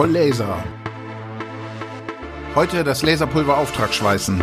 voll Laser. Heute das Laserpulver Auftragschweißen.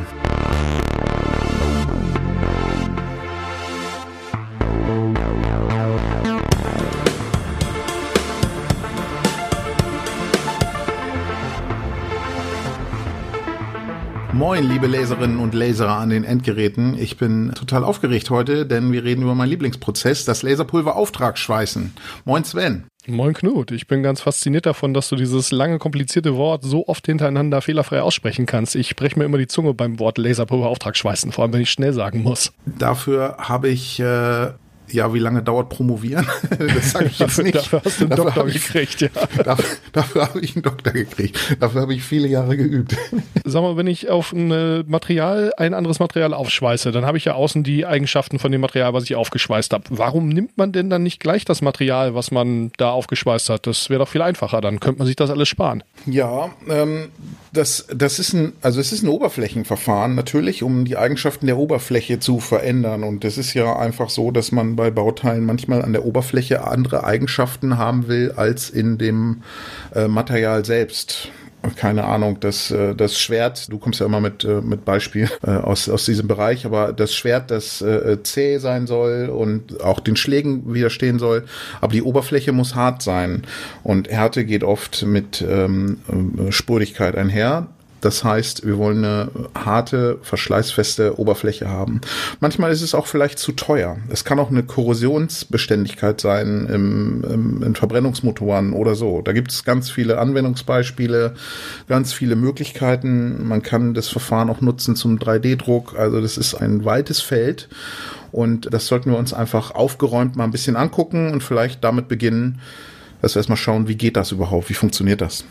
Moin, liebe Laserinnen und Laser an den Endgeräten. Ich bin total aufgeregt heute, denn wir reden über meinen Lieblingsprozess, das Laserpulver Auftragschweißen. Moin Sven. Moin Knut, ich bin ganz fasziniert davon, dass du dieses lange, komplizierte Wort so oft hintereinander fehlerfrei aussprechen kannst. Ich breche mir immer die Zunge beim Wort Laserpulver Auftragschweißen, vor allem wenn ich schnell sagen muss. Dafür habe ich äh, ja, wie lange dauert Promovieren? Das sage ich jetzt nicht. dafür hast du einen dafür Doktor ich, gekriegt, ja. Dafür, dafür habe ich einen Doktor gekriegt. Dafür habe ich viele Jahre geübt. Sag mal, wenn ich auf ein Material ein anderes Material aufschweiße, dann habe ich ja außen die Eigenschaften von dem Material, was ich aufgeschweißt habe. Warum nimmt man denn dann nicht gleich das Material, was man da aufgeschweißt hat? Das wäre doch viel einfacher. Dann könnte man sich das alles sparen. Ja, ähm, das, das ist ein, also es ist ein Oberflächenverfahren natürlich, um die Eigenschaften der Oberfläche zu verändern. Und es ist ja einfach so, dass man bei Bauteilen manchmal an der Oberfläche andere Eigenschaften haben will als in dem äh, Material selbst keine Ahnung, das, äh, das Schwert, du kommst ja immer mit, äh, mit Beispiel äh, aus, aus diesem Bereich, aber das Schwert, das zäh sein soll und auch den Schlägen widerstehen soll, aber die Oberfläche muss hart sein. Und Härte geht oft mit ähm, Spurigkeit einher. Das heißt, wir wollen eine harte, verschleißfeste Oberfläche haben. Manchmal ist es auch vielleicht zu teuer. Es kann auch eine Korrosionsbeständigkeit sein im, im, in Verbrennungsmotoren oder so. Da gibt es ganz viele Anwendungsbeispiele, ganz viele Möglichkeiten. Man kann das Verfahren auch nutzen zum 3D-Druck. Also das ist ein weites Feld. Und das sollten wir uns einfach aufgeräumt mal ein bisschen angucken und vielleicht damit beginnen, dass wir erstmal schauen, wie geht das überhaupt? Wie funktioniert das?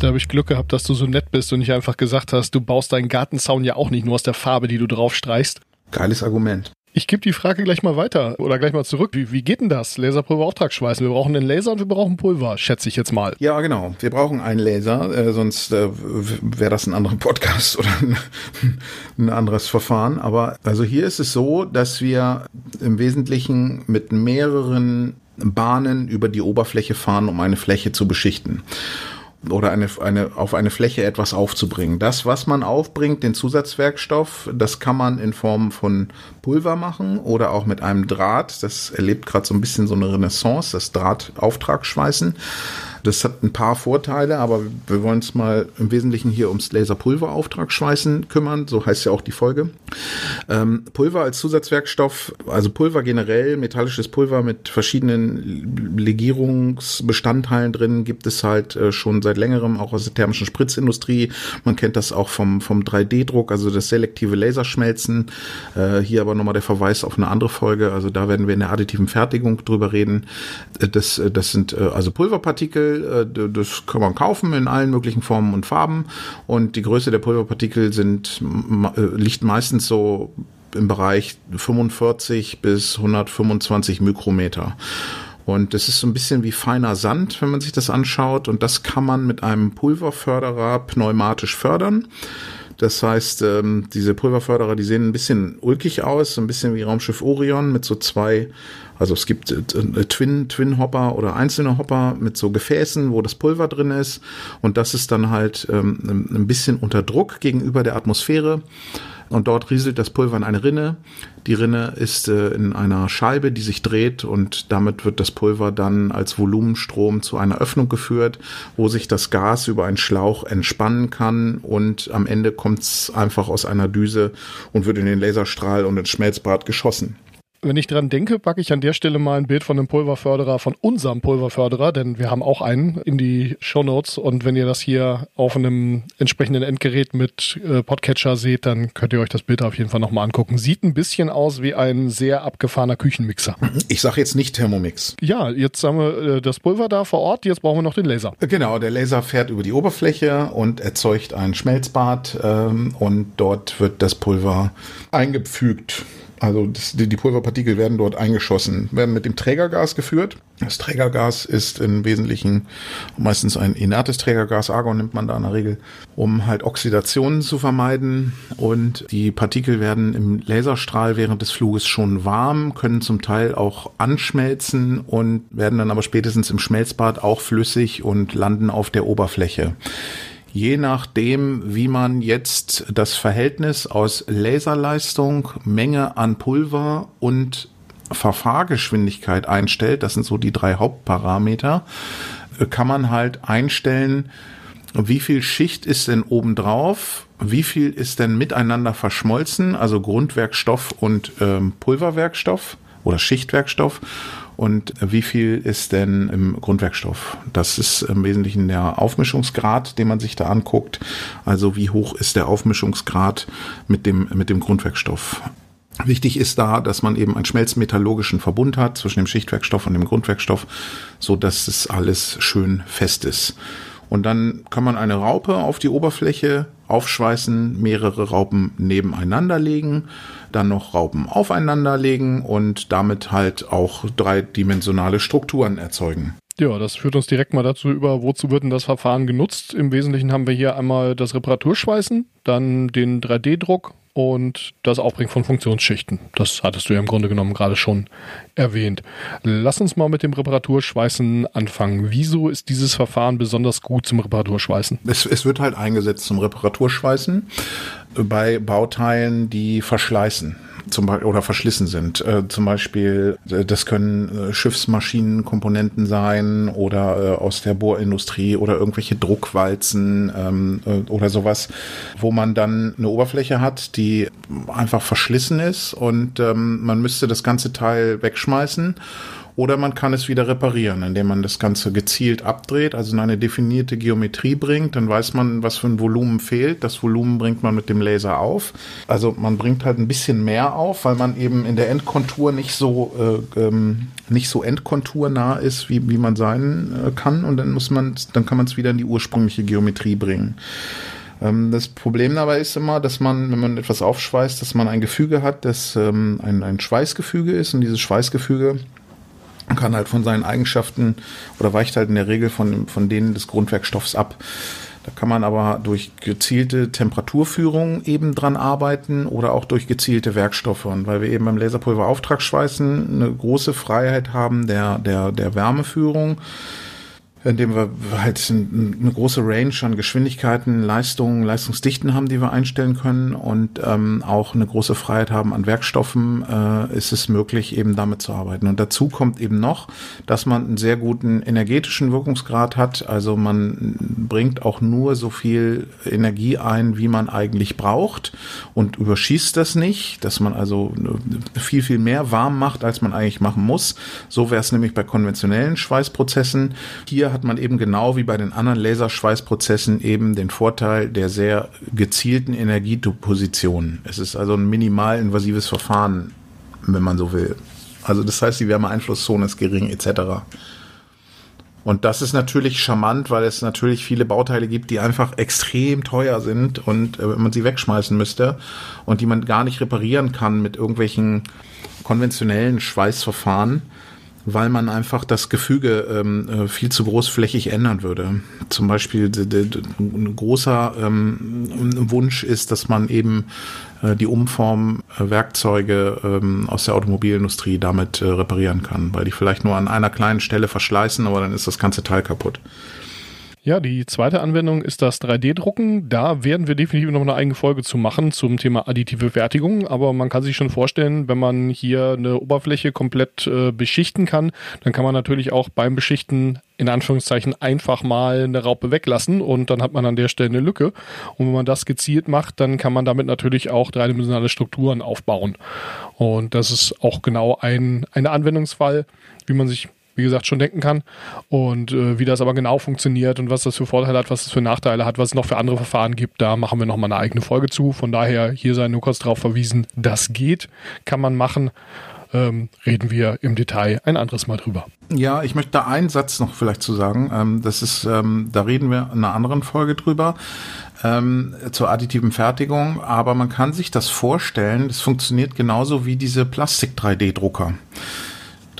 Da habe ich Glück gehabt, dass du so nett bist und nicht einfach gesagt hast, du baust deinen Gartenzaun ja auch nicht nur aus der Farbe, die du drauf streichst. Geiles Argument. Ich gebe die Frage gleich mal weiter oder gleich mal zurück. Wie, wie geht denn das? Laserpulver Auftragsschweißen. Wir brauchen einen Laser und wir brauchen Pulver, schätze ich jetzt mal. Ja, genau. Wir brauchen einen Laser, äh, sonst äh, wäre das ein anderer Podcast oder ein, ein anderes Verfahren. Aber also hier ist es so, dass wir im Wesentlichen mit mehreren Bahnen über die Oberfläche fahren, um eine Fläche zu beschichten oder eine, eine, auf eine Fläche etwas aufzubringen. Das, was man aufbringt, den Zusatzwerkstoff, das kann man in Form von Pulver machen oder auch mit einem Draht. Das erlebt gerade so ein bisschen so eine Renaissance, das Draht-Auftragschweißen. Das hat ein paar Vorteile, aber wir wollen uns mal im Wesentlichen hier ums Laserpulverauftragschweißen kümmern. So heißt ja auch die Folge. Ähm, Pulver als Zusatzwerkstoff, also Pulver generell, metallisches Pulver mit verschiedenen Legierungsbestandteilen drin, gibt es halt äh, schon seit längerem auch aus der thermischen Spritzindustrie. Man kennt das auch vom, vom 3D-Druck, also das selektive Laserschmelzen. Äh, hier aber nochmal der Verweis auf eine andere Folge. Also da werden wir in der additiven Fertigung drüber reden. Äh, das, äh, das sind äh, also Pulverpartikel, äh, das kann man kaufen in allen möglichen Formen und Farben. Und die Größe der Pulverpartikel sind, äh, liegt meistens so im Bereich 45 bis 125 Mikrometer. Und das ist so ein bisschen wie feiner Sand, wenn man sich das anschaut. Und das kann man mit einem Pulverförderer pneumatisch fördern. Das heißt, ähm, diese Pulverförderer, die sehen ein bisschen ulkig aus, so ein bisschen wie Raumschiff Orion mit so zwei also es gibt äh, äh, Twin, Twin Hopper oder einzelne Hopper mit so Gefäßen, wo das Pulver drin ist. Und das ist dann halt ähm, ein bisschen unter Druck gegenüber der Atmosphäre. Und dort rieselt das Pulver in eine Rinne. Die Rinne ist äh, in einer Scheibe, die sich dreht und damit wird das Pulver dann als Volumenstrom zu einer Öffnung geführt, wo sich das Gas über einen Schlauch entspannen kann und am Ende kommt es einfach aus einer Düse und wird in den Laserstrahl und ins Schmelzbad geschossen. Wenn ich dran denke, packe ich an der Stelle mal ein Bild von einem Pulverförderer, von unserem Pulverförderer, denn wir haben auch einen in die Show Notes. Und wenn ihr das hier auf einem entsprechenden Endgerät mit äh, Podcatcher seht, dann könnt ihr euch das Bild auf jeden Fall nochmal angucken. Sieht ein bisschen aus wie ein sehr abgefahrener Küchenmixer. Ich sage jetzt nicht Thermomix. Ja, jetzt haben wir äh, das Pulver da vor Ort, jetzt brauchen wir noch den Laser. Genau, der Laser fährt über die Oberfläche und erzeugt ein Schmelzbad ähm, und dort wird das Pulver eingepfügt Also das, die, die Pulverpartikel werden dort eingeschossen, werden mit dem Trägergas geführt. Das Trägergas ist im Wesentlichen meistens ein inertes Trägergas. Argon nimmt man da in der Regel, um halt Oxidationen zu vermeiden. Und die Partikel werden im Laserstrahl während des Fluges schon warm, können zum Teil auch anschmelzen und werden dann aber spätestens im Schmelzbad auch flüssig und landen auf der Oberfläche je nachdem, wie man jetzt das Verhältnis aus Laserleistung, Menge an Pulver und Verfahrgeschwindigkeit einstellt, das sind so die drei Hauptparameter, kann man halt einstellen, wie viel Schicht ist denn obendrauf, wie viel ist denn miteinander verschmolzen, also Grundwerkstoff und ähm, Pulverwerkstoff oder Schichtwerkstoff und wie viel ist denn im Grundwerkstoff? Das ist im Wesentlichen der Aufmischungsgrad, den man sich da anguckt. Also wie hoch ist der Aufmischungsgrad mit dem, mit dem Grundwerkstoff? Wichtig ist da, dass man eben einen schmelzmetallurgischen Verbund hat zwischen dem Schichtwerkstoff und dem Grundwerkstoff, so dass es alles schön fest ist. Und dann kann man eine Raupe auf die Oberfläche aufschweißen, mehrere Raupen nebeneinander legen, dann noch Raupen aufeinander legen und damit halt auch dreidimensionale Strukturen erzeugen. Ja, das führt uns direkt mal dazu über, wozu wird denn das Verfahren genutzt? Im Wesentlichen haben wir hier einmal das Reparaturschweißen, dann den 3D-Druck und das Aufbringen von Funktionsschichten. Das hattest du ja im Grunde genommen gerade schon erwähnt. Lass uns mal mit dem Reparaturschweißen anfangen. Wieso ist dieses Verfahren besonders gut zum Reparaturschweißen? Es, es wird halt eingesetzt zum Reparaturschweißen bei Bauteilen, die verschleißen zum Beispiel oder verschlissen sind. Äh, zum Beispiel, äh, das können äh, Schiffsmaschinenkomponenten sein oder äh, aus der Bohrindustrie oder irgendwelche Druckwalzen ähm, äh, oder sowas, wo man dann eine Oberfläche hat, die einfach verschlissen ist und ähm, man müsste das ganze Teil wegschmeißen oder man kann es wieder reparieren, indem man das Ganze gezielt abdreht, also in eine definierte Geometrie bringt. Dann weiß man, was für ein Volumen fehlt. Das Volumen bringt man mit dem Laser auf. Also man bringt halt ein bisschen mehr auf, weil man eben in der Endkontur nicht so äh, ähm, nicht so endkonturnah ist, wie, wie man sein äh, kann. Und dann muss man, dann kann man es wieder in die ursprüngliche Geometrie bringen. Ähm, das Problem dabei ist immer, dass man, wenn man etwas aufschweißt, dass man ein Gefüge hat, das ähm, ein, ein Schweißgefüge ist. Und dieses Schweißgefüge kann halt von seinen Eigenschaften oder weicht halt in der Regel von, von denen des Grundwerkstoffs ab. Da kann man aber durch gezielte Temperaturführung eben dran arbeiten oder auch durch gezielte Werkstoffe. Und weil wir eben beim Laserpulverauftragsschweißen eine große Freiheit haben der, der, der Wärmeführung, indem wir halt eine große Range an Geschwindigkeiten, Leistungen, Leistungsdichten haben, die wir einstellen können und ähm, auch eine große Freiheit haben an Werkstoffen, äh, ist es möglich, eben damit zu arbeiten. Und dazu kommt eben noch, dass man einen sehr guten energetischen Wirkungsgrad hat. Also man bringt auch nur so viel Energie ein, wie man eigentlich braucht und überschießt das nicht, dass man also viel, viel mehr warm macht, als man eigentlich machen muss. So wäre es nämlich bei konventionellen Schweißprozessen. Hier hat man eben genau wie bei den anderen Laserschweißprozessen eben den Vorteil der sehr gezielten Energieposition. Es ist also ein minimal invasives Verfahren, wenn man so will. Also das heißt, die Wärmeeinflusszone ist gering etc. Und das ist natürlich charmant, weil es natürlich viele Bauteile gibt, die einfach extrem teuer sind und äh, man sie wegschmeißen müsste und die man gar nicht reparieren kann mit irgendwelchen konventionellen Schweißverfahren weil man einfach das Gefüge ähm, äh, viel zu großflächig ändern würde. Zum Beispiel ein großer ähm, Wunsch ist, dass man eben äh, die Umformwerkzeuge ähm, aus der Automobilindustrie damit äh, reparieren kann, weil die vielleicht nur an einer kleinen Stelle verschleißen, aber dann ist das ganze Teil kaputt. Ja, die zweite Anwendung ist das 3D-Drucken. Da werden wir definitiv noch eine eigene Folge zu machen zum Thema additive Fertigung. Aber man kann sich schon vorstellen, wenn man hier eine Oberfläche komplett äh, beschichten kann, dann kann man natürlich auch beim Beschichten in Anführungszeichen einfach mal eine Raupe weglassen und dann hat man an der Stelle eine Lücke. Und wenn man das gezielt macht, dann kann man damit natürlich auch dreidimensionale Strukturen aufbauen. Und das ist auch genau ein, ein Anwendungsfall, wie man sich wie gesagt, schon denken kann. Und äh, wie das aber genau funktioniert und was das für Vorteile hat, was das für Nachteile hat, was es noch für andere Verfahren gibt, da machen wir nochmal eine eigene Folge zu. Von daher hier sei nur kurz darauf verwiesen, das geht, kann man machen. Ähm, reden wir im Detail ein anderes Mal drüber. Ja, ich möchte da einen Satz noch vielleicht zu sagen. Ähm, das ist, ähm, da reden wir in einer anderen Folge drüber. ähm, zur additiven Fertigung, aber man kann sich das vorstellen, das funktioniert genauso wie diese Plastik-3D-Drucker.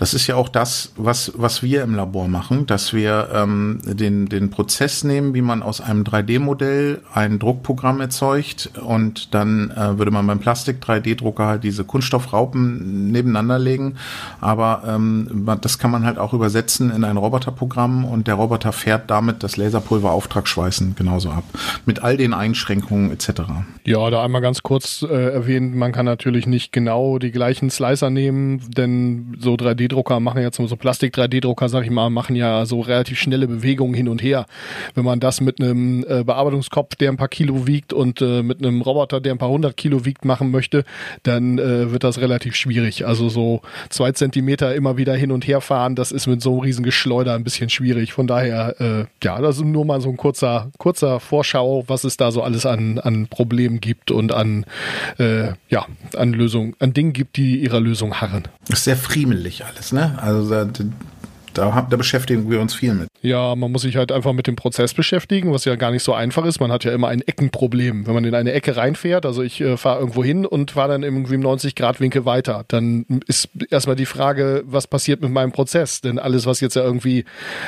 Das ist ja auch das, was, was wir im Labor machen, dass wir ähm, den, den Prozess nehmen, wie man aus einem 3D-Modell ein Druckprogramm erzeugt und dann äh, würde man beim Plastik-3D-Drucker halt diese Kunststoffraupen nebeneinander legen. Aber ähm, das kann man halt auch übersetzen in ein Roboterprogramm und der Roboter fährt damit das Laserpulver Auftragsschweißen genauso ab. Mit all den Einschränkungen etc. Ja, da einmal ganz kurz äh, erwähnt, man kann natürlich nicht genau die gleichen Slicer nehmen, denn so 3D 3D-Drucker machen jetzt so Plastik-3D-Drucker, sag ich mal, machen ja so relativ schnelle Bewegungen hin und her. Wenn man das mit einem äh, Bearbeitungskopf, der ein paar Kilo wiegt und äh, mit einem Roboter, der ein paar hundert Kilo wiegt, machen möchte, dann äh, wird das relativ schwierig. Also so zwei Zentimeter immer wieder hin und her fahren, das ist mit so einem riesen Geschleuder ein bisschen schwierig. Von daher, äh, ja, das ist nur mal so ein kurzer, kurzer Vorschau, was es da so alles an, an Problemen gibt und an, äh, ja, an Lösungen, an Dingen gibt, die ihrer Lösung harren. Das ist sehr friemelig alles alles, ne? Also da, da, da, beschäftigen wir uns viel mit. Ja, man muss sich halt einfach mit dem Prozess beschäftigen, was ja gar nicht so einfach ist. Man hat ja immer ein Eckenproblem. Wenn man in eine Ecke reinfährt, also ich äh, fahre irgendwo hin und fahre dann irgendwie im 90-Grad-Winkel weiter, dann ist erstmal die Frage, was passiert mit meinem Prozess? Denn alles, was jetzt ja irgendwie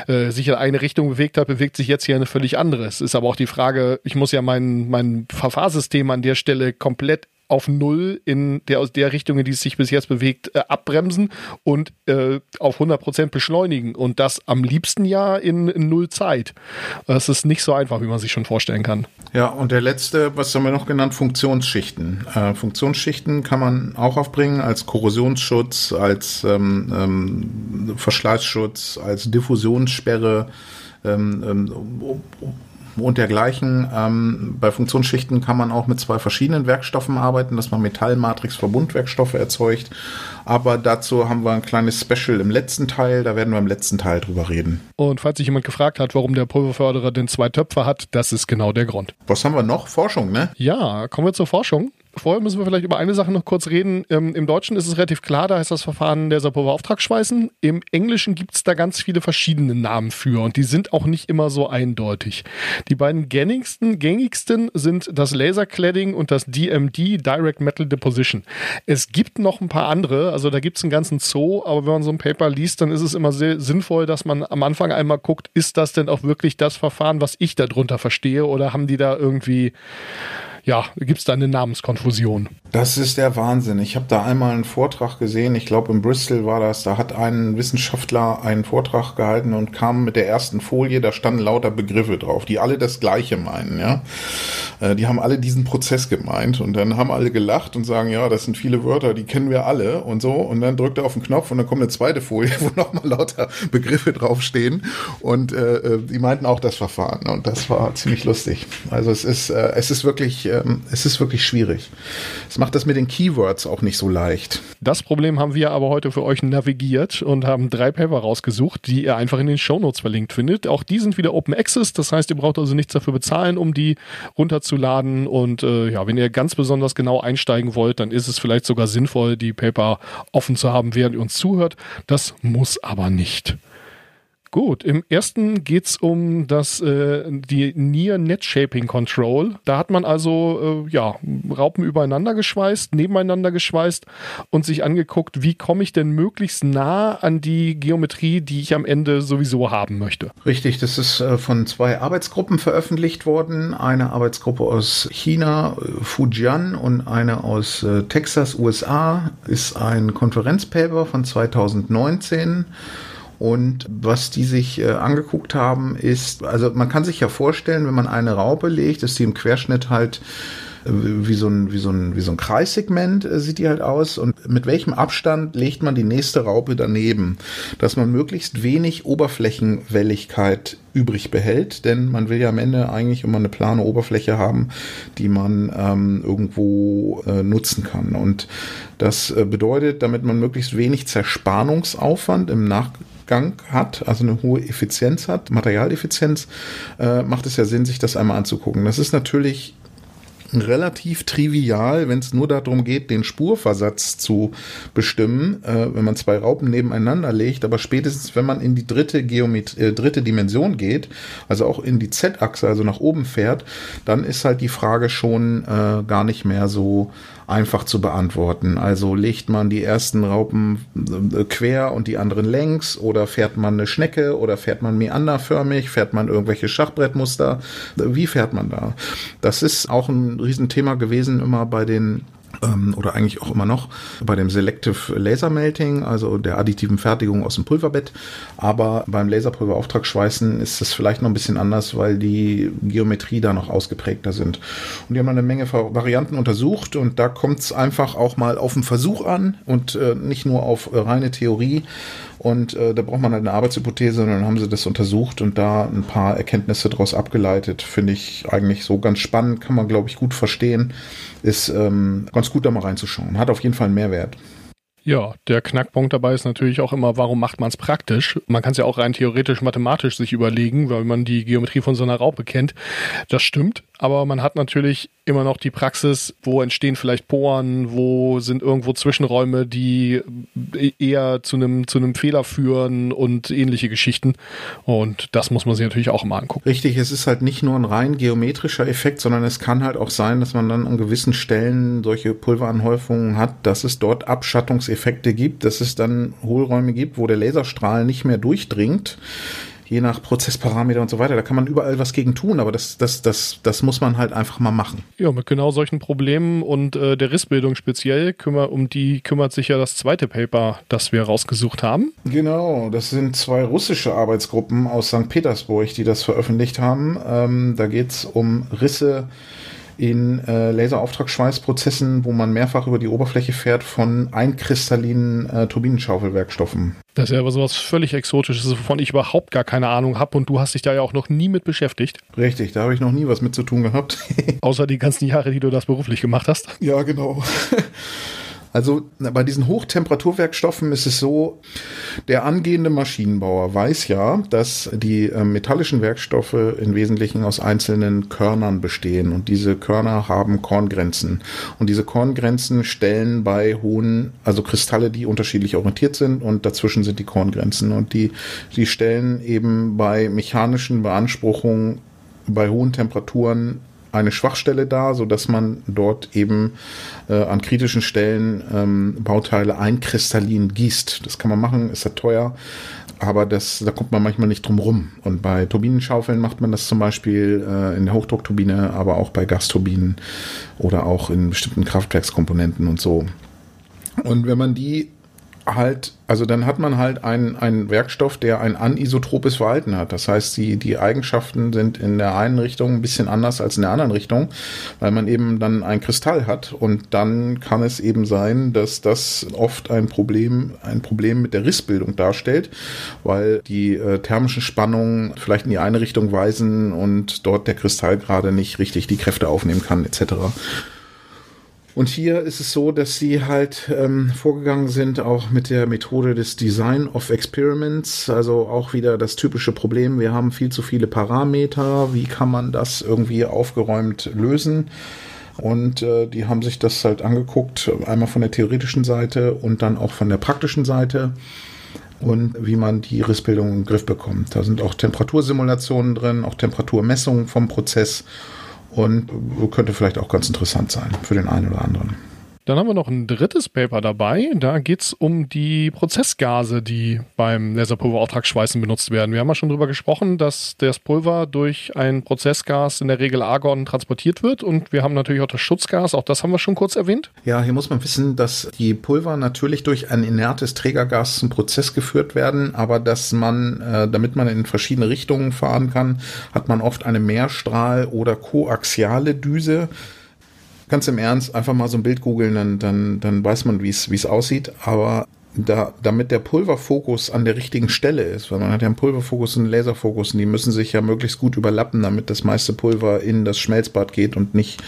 äh, sich in eine Richtung bewegt hat, bewegt sich jetzt hier eine völlig andere. Es ist aber auch die Frage, ich muss ja mein, mein Verfahrsystem an der Stelle komplett auf Null in der aus der Richtung, in die es sich bis jetzt bewegt, äh, abbremsen und äh, auf 100% beschleunigen und das am liebsten ja in, in Null Zeit. Das ist nicht so einfach, wie man sich schon vorstellen kann. Ja, und der letzte, was haben wir noch genannt? Funktionsschichten. Äh, Funktionsschichten kann man auch aufbringen als Korrosionsschutz, als ähm, ähm, Verschleißschutz, als Diffusionssperre. Ähm, ähm und dergleichen. Ähm, bei Funktionsschichten kann man auch mit zwei verschiedenen Werkstoffen arbeiten, dass man Metallmatrix-Verbundwerkstoffe erzeugt. Aber dazu haben wir ein kleines Special im letzten Teil. Da werden wir im letzten Teil drüber reden. Und falls sich jemand gefragt hat, warum der Pulverförderer denn zwei Töpfe hat, das ist genau der Grund. Was haben wir noch? Forschung, ne? Ja, kommen wir zur Forschung vorher müssen wir vielleicht über eine Sache noch kurz reden. Ähm, Im Deutschen ist es relativ klar, da heißt das Verfahren der Sapova-Auftragsschweißen. Im Englischen gibt es da ganz viele verschiedene Namen für und die sind auch nicht immer so eindeutig. Die beiden gängigsten, gängigsten sind das Lasercladding und das DMD, Direct Metal Deposition. Es gibt noch ein paar andere, also da gibt es einen ganzen Zoo, aber wenn man so ein Paper liest, dann ist es immer sehr sinnvoll, dass man am Anfang einmal guckt, ist das denn auch wirklich das Verfahren, was ich darunter verstehe oder haben die da irgendwie ja, gibt es da eine Namenskonfusion. Das ist der Wahnsinn. Ich habe da einmal einen Vortrag gesehen, ich glaube in Bristol war das, da hat ein Wissenschaftler einen Vortrag gehalten und kam mit der ersten Folie, da standen lauter Begriffe drauf, die alle das Gleiche meinen, ja. Äh, die haben alle diesen Prozess gemeint und dann haben alle gelacht und sagen, ja, das sind viele Wörter, die kennen wir alle und so und dann drückt er auf den Knopf und dann kommt eine zweite Folie, wo nochmal lauter Begriffe draufstehen und äh, äh, die meinten auch das Verfahren und das war ziemlich lustig. Also es ist, äh, es ist wirklich ähm, es ist wirklich schwierig. Es macht das mit den Keywords auch nicht so leicht. Das Problem haben wir aber heute für euch navigiert und haben drei Paper rausgesucht, die ihr einfach in den Shownotes verlinkt findet. Auch die sind wieder Open Access, das heißt, ihr braucht also nichts dafür bezahlen, um die runterzuladen. Und äh, ja, wenn ihr ganz besonders genau einsteigen wollt, dann ist es vielleicht sogar sinnvoll, die Paper offen zu haben, während ihr uns zuhört. Das muss aber nicht. Gut, im ersten geht's um das äh, die Near Net Shaping Control. Da hat man also äh, ja Raupen übereinander geschweißt, nebeneinander geschweißt und sich angeguckt, wie komme ich denn möglichst nah an die Geometrie, die ich am Ende sowieso haben möchte. Richtig, das ist äh, von zwei Arbeitsgruppen veröffentlicht worden. Eine Arbeitsgruppe aus China, äh, Fujian und eine aus äh, Texas, USA. Ist ein Konferenzpaper von 2019. Und was die sich äh, angeguckt haben, ist, also man kann sich ja vorstellen, wenn man eine Raupe legt, ist die im Querschnitt halt äh, wie so ein, wie so ein, wie so ein Kreissegment äh, sieht die halt aus. Und mit welchem Abstand legt man die nächste Raupe daneben, dass man möglichst wenig Oberflächenwelligkeit übrig behält, denn man will ja am Ende eigentlich immer eine plane Oberfläche haben, die man ähm, irgendwo äh, nutzen kann. Und das äh, bedeutet, damit man möglichst wenig Zerspannungsaufwand im Nach Gang hat, also eine hohe Effizienz hat, Materialeffizienz, äh, macht es ja Sinn, sich das einmal anzugucken. Das ist natürlich relativ trivial, wenn es nur darum geht, den Spurversatz zu bestimmen, äh, wenn man zwei Raupen nebeneinander legt. Aber spätestens, wenn man in die dritte Geometrie, äh, dritte Dimension geht, also auch in die Z-Achse, also nach oben fährt, dann ist halt die Frage schon äh, gar nicht mehr so einfach zu beantworten. Also legt man die ersten Raupen äh, quer und die anderen längs oder fährt man eine Schnecke oder fährt man meanderförmig, fährt man irgendwelche Schachbrettmuster? Wie fährt man da? Das ist auch ein Riesenthema gewesen immer bei den ähm, oder eigentlich auch immer noch bei dem Selective Laser Melting, also der additiven Fertigung aus dem Pulverbett. Aber beim Laserpulverauftragsschweißen ist es vielleicht noch ein bisschen anders, weil die Geometrie da noch ausgeprägter sind. Und die haben eine Menge Varianten untersucht und da kommt es einfach auch mal auf den Versuch an und äh, nicht nur auf reine Theorie. Und äh, da braucht man halt eine Arbeitshypothese und dann haben sie das untersucht und da ein paar Erkenntnisse daraus abgeleitet. Finde ich eigentlich so ganz spannend, kann man, glaube ich, gut verstehen. Ist ähm, ganz gut, da mal reinzuschauen. Hat auf jeden Fall einen Mehrwert. Ja, der Knackpunkt dabei ist natürlich auch immer, warum macht man es praktisch? Man kann es ja auch rein theoretisch mathematisch sich überlegen, weil man die Geometrie von so einer Raupe kennt. Das stimmt, aber man hat natürlich immer noch die Praxis, wo entstehen vielleicht Poren, wo sind irgendwo Zwischenräume, die eher zu einem zu einem Fehler führen und ähnliche Geschichten. Und das muss man sich natürlich auch immer angucken. Richtig, es ist halt nicht nur ein rein geometrischer Effekt, sondern es kann halt auch sein, dass man dann an gewissen Stellen solche Pulveranhäufungen hat, dass es dort Abschattungseffekte gibt, dass es dann Hohlräume gibt, wo der Laserstrahl nicht mehr durchdringt je nach Prozessparameter und so weiter. Da kann man überall was gegen tun, aber das, das, das, das muss man halt einfach mal machen. Ja, mit genau solchen Problemen und äh, der Rissbildung speziell, kümmer, um die kümmert sich ja das zweite Paper, das wir rausgesucht haben. Genau, das sind zwei russische Arbeitsgruppen aus St. Petersburg, die das veröffentlicht haben. Ähm, da geht es um Risse in äh, Laserauftragsschweißprozessen, wo man mehrfach über die Oberfläche fährt von einkristallinen äh, Turbinenschaufelwerkstoffen. Das ist ja aber sowas völlig Exotisches, wovon ich überhaupt gar keine Ahnung habe und du hast dich da ja auch noch nie mit beschäftigt. Richtig, da habe ich noch nie was mit zu tun gehabt. Außer die ganzen Jahre, die du das beruflich gemacht hast. Ja, genau. Also bei diesen Hochtemperaturwerkstoffen ist es so, der angehende Maschinenbauer weiß ja, dass die äh, metallischen Werkstoffe im Wesentlichen aus einzelnen Körnern bestehen. Und diese Körner haben Korngrenzen. Und diese Korngrenzen stellen bei hohen, also Kristalle, die unterschiedlich orientiert sind und dazwischen sind die Korngrenzen. Und die, die stellen eben bei mechanischen Beanspruchungen bei hohen Temperaturen eine Schwachstelle da, so dass man dort eben äh, an kritischen Stellen ähm, Bauteile einkristallin gießt. Das kann man machen, ist ja teuer, aber das, da kommt man manchmal nicht drum rum. Und bei Turbinenschaufeln macht man das zum Beispiel äh, in der Hochdruckturbine, aber auch bei Gasturbinen oder auch in bestimmten Kraftwerkskomponenten und so. Und wenn man die halt, also dann hat man halt einen, einen Werkstoff, der ein anisotropes Verhalten hat. Das heißt, die, die Eigenschaften sind in der einen Richtung ein bisschen anders als in der anderen Richtung, weil man eben dann ein Kristall hat und dann kann es eben sein, dass das oft ein Problem, ein Problem mit der Rissbildung darstellt, weil die äh, thermischen Spannungen vielleicht in die eine Richtung weisen und dort der Kristall gerade nicht richtig die Kräfte aufnehmen kann, etc. Und hier ist es so, dass sie halt ähm, vorgegangen sind, auch mit der Methode des Design of Experiments. Also auch wieder das typische Problem, wir haben viel zu viele Parameter. Wie kann man das irgendwie aufgeräumt lösen? Und äh, die haben sich das halt angeguckt, einmal von der theoretischen Seite und dann auch von der praktischen Seite und wie man die Rissbildung in den Griff bekommt. Da sind auch Temperatursimulationen drin, auch Temperaturmessungen vom Prozess und könnte vielleicht auch ganz interessant sein für den einen oder anderen. Dann haben wir noch ein drittes Paper dabei. Da geht es um die Prozessgase, die beim Laserpulverauftragsschweißen benutzt werden. Wir haben ja schon darüber gesprochen, dass das Pulver durch ein Prozessgas, in der Regel Argon, transportiert wird. Und wir haben natürlich auch das Schutzgas, auch das haben wir schon kurz erwähnt. Ja, hier muss man wissen, dass die Pulver natürlich durch ein inertes Trägergas zum Prozess geführt werden, aber dass man, äh, damit man in verschiedene Richtungen fahren kann, hat man oft eine Mehrstrahl- oder koaxiale Düse ganz im Ernst einfach mal so ein Bild googeln, dann, dann, dann weiß man, wie es aussieht. Aber da, damit der Pulverfokus an der richtigen Stelle ist, weil man hat ja einen Pulverfokus und einen Laserfokus und die müssen sich ja möglichst gut überlappen, damit das meiste Pulver in das Schmelzbad geht und nicht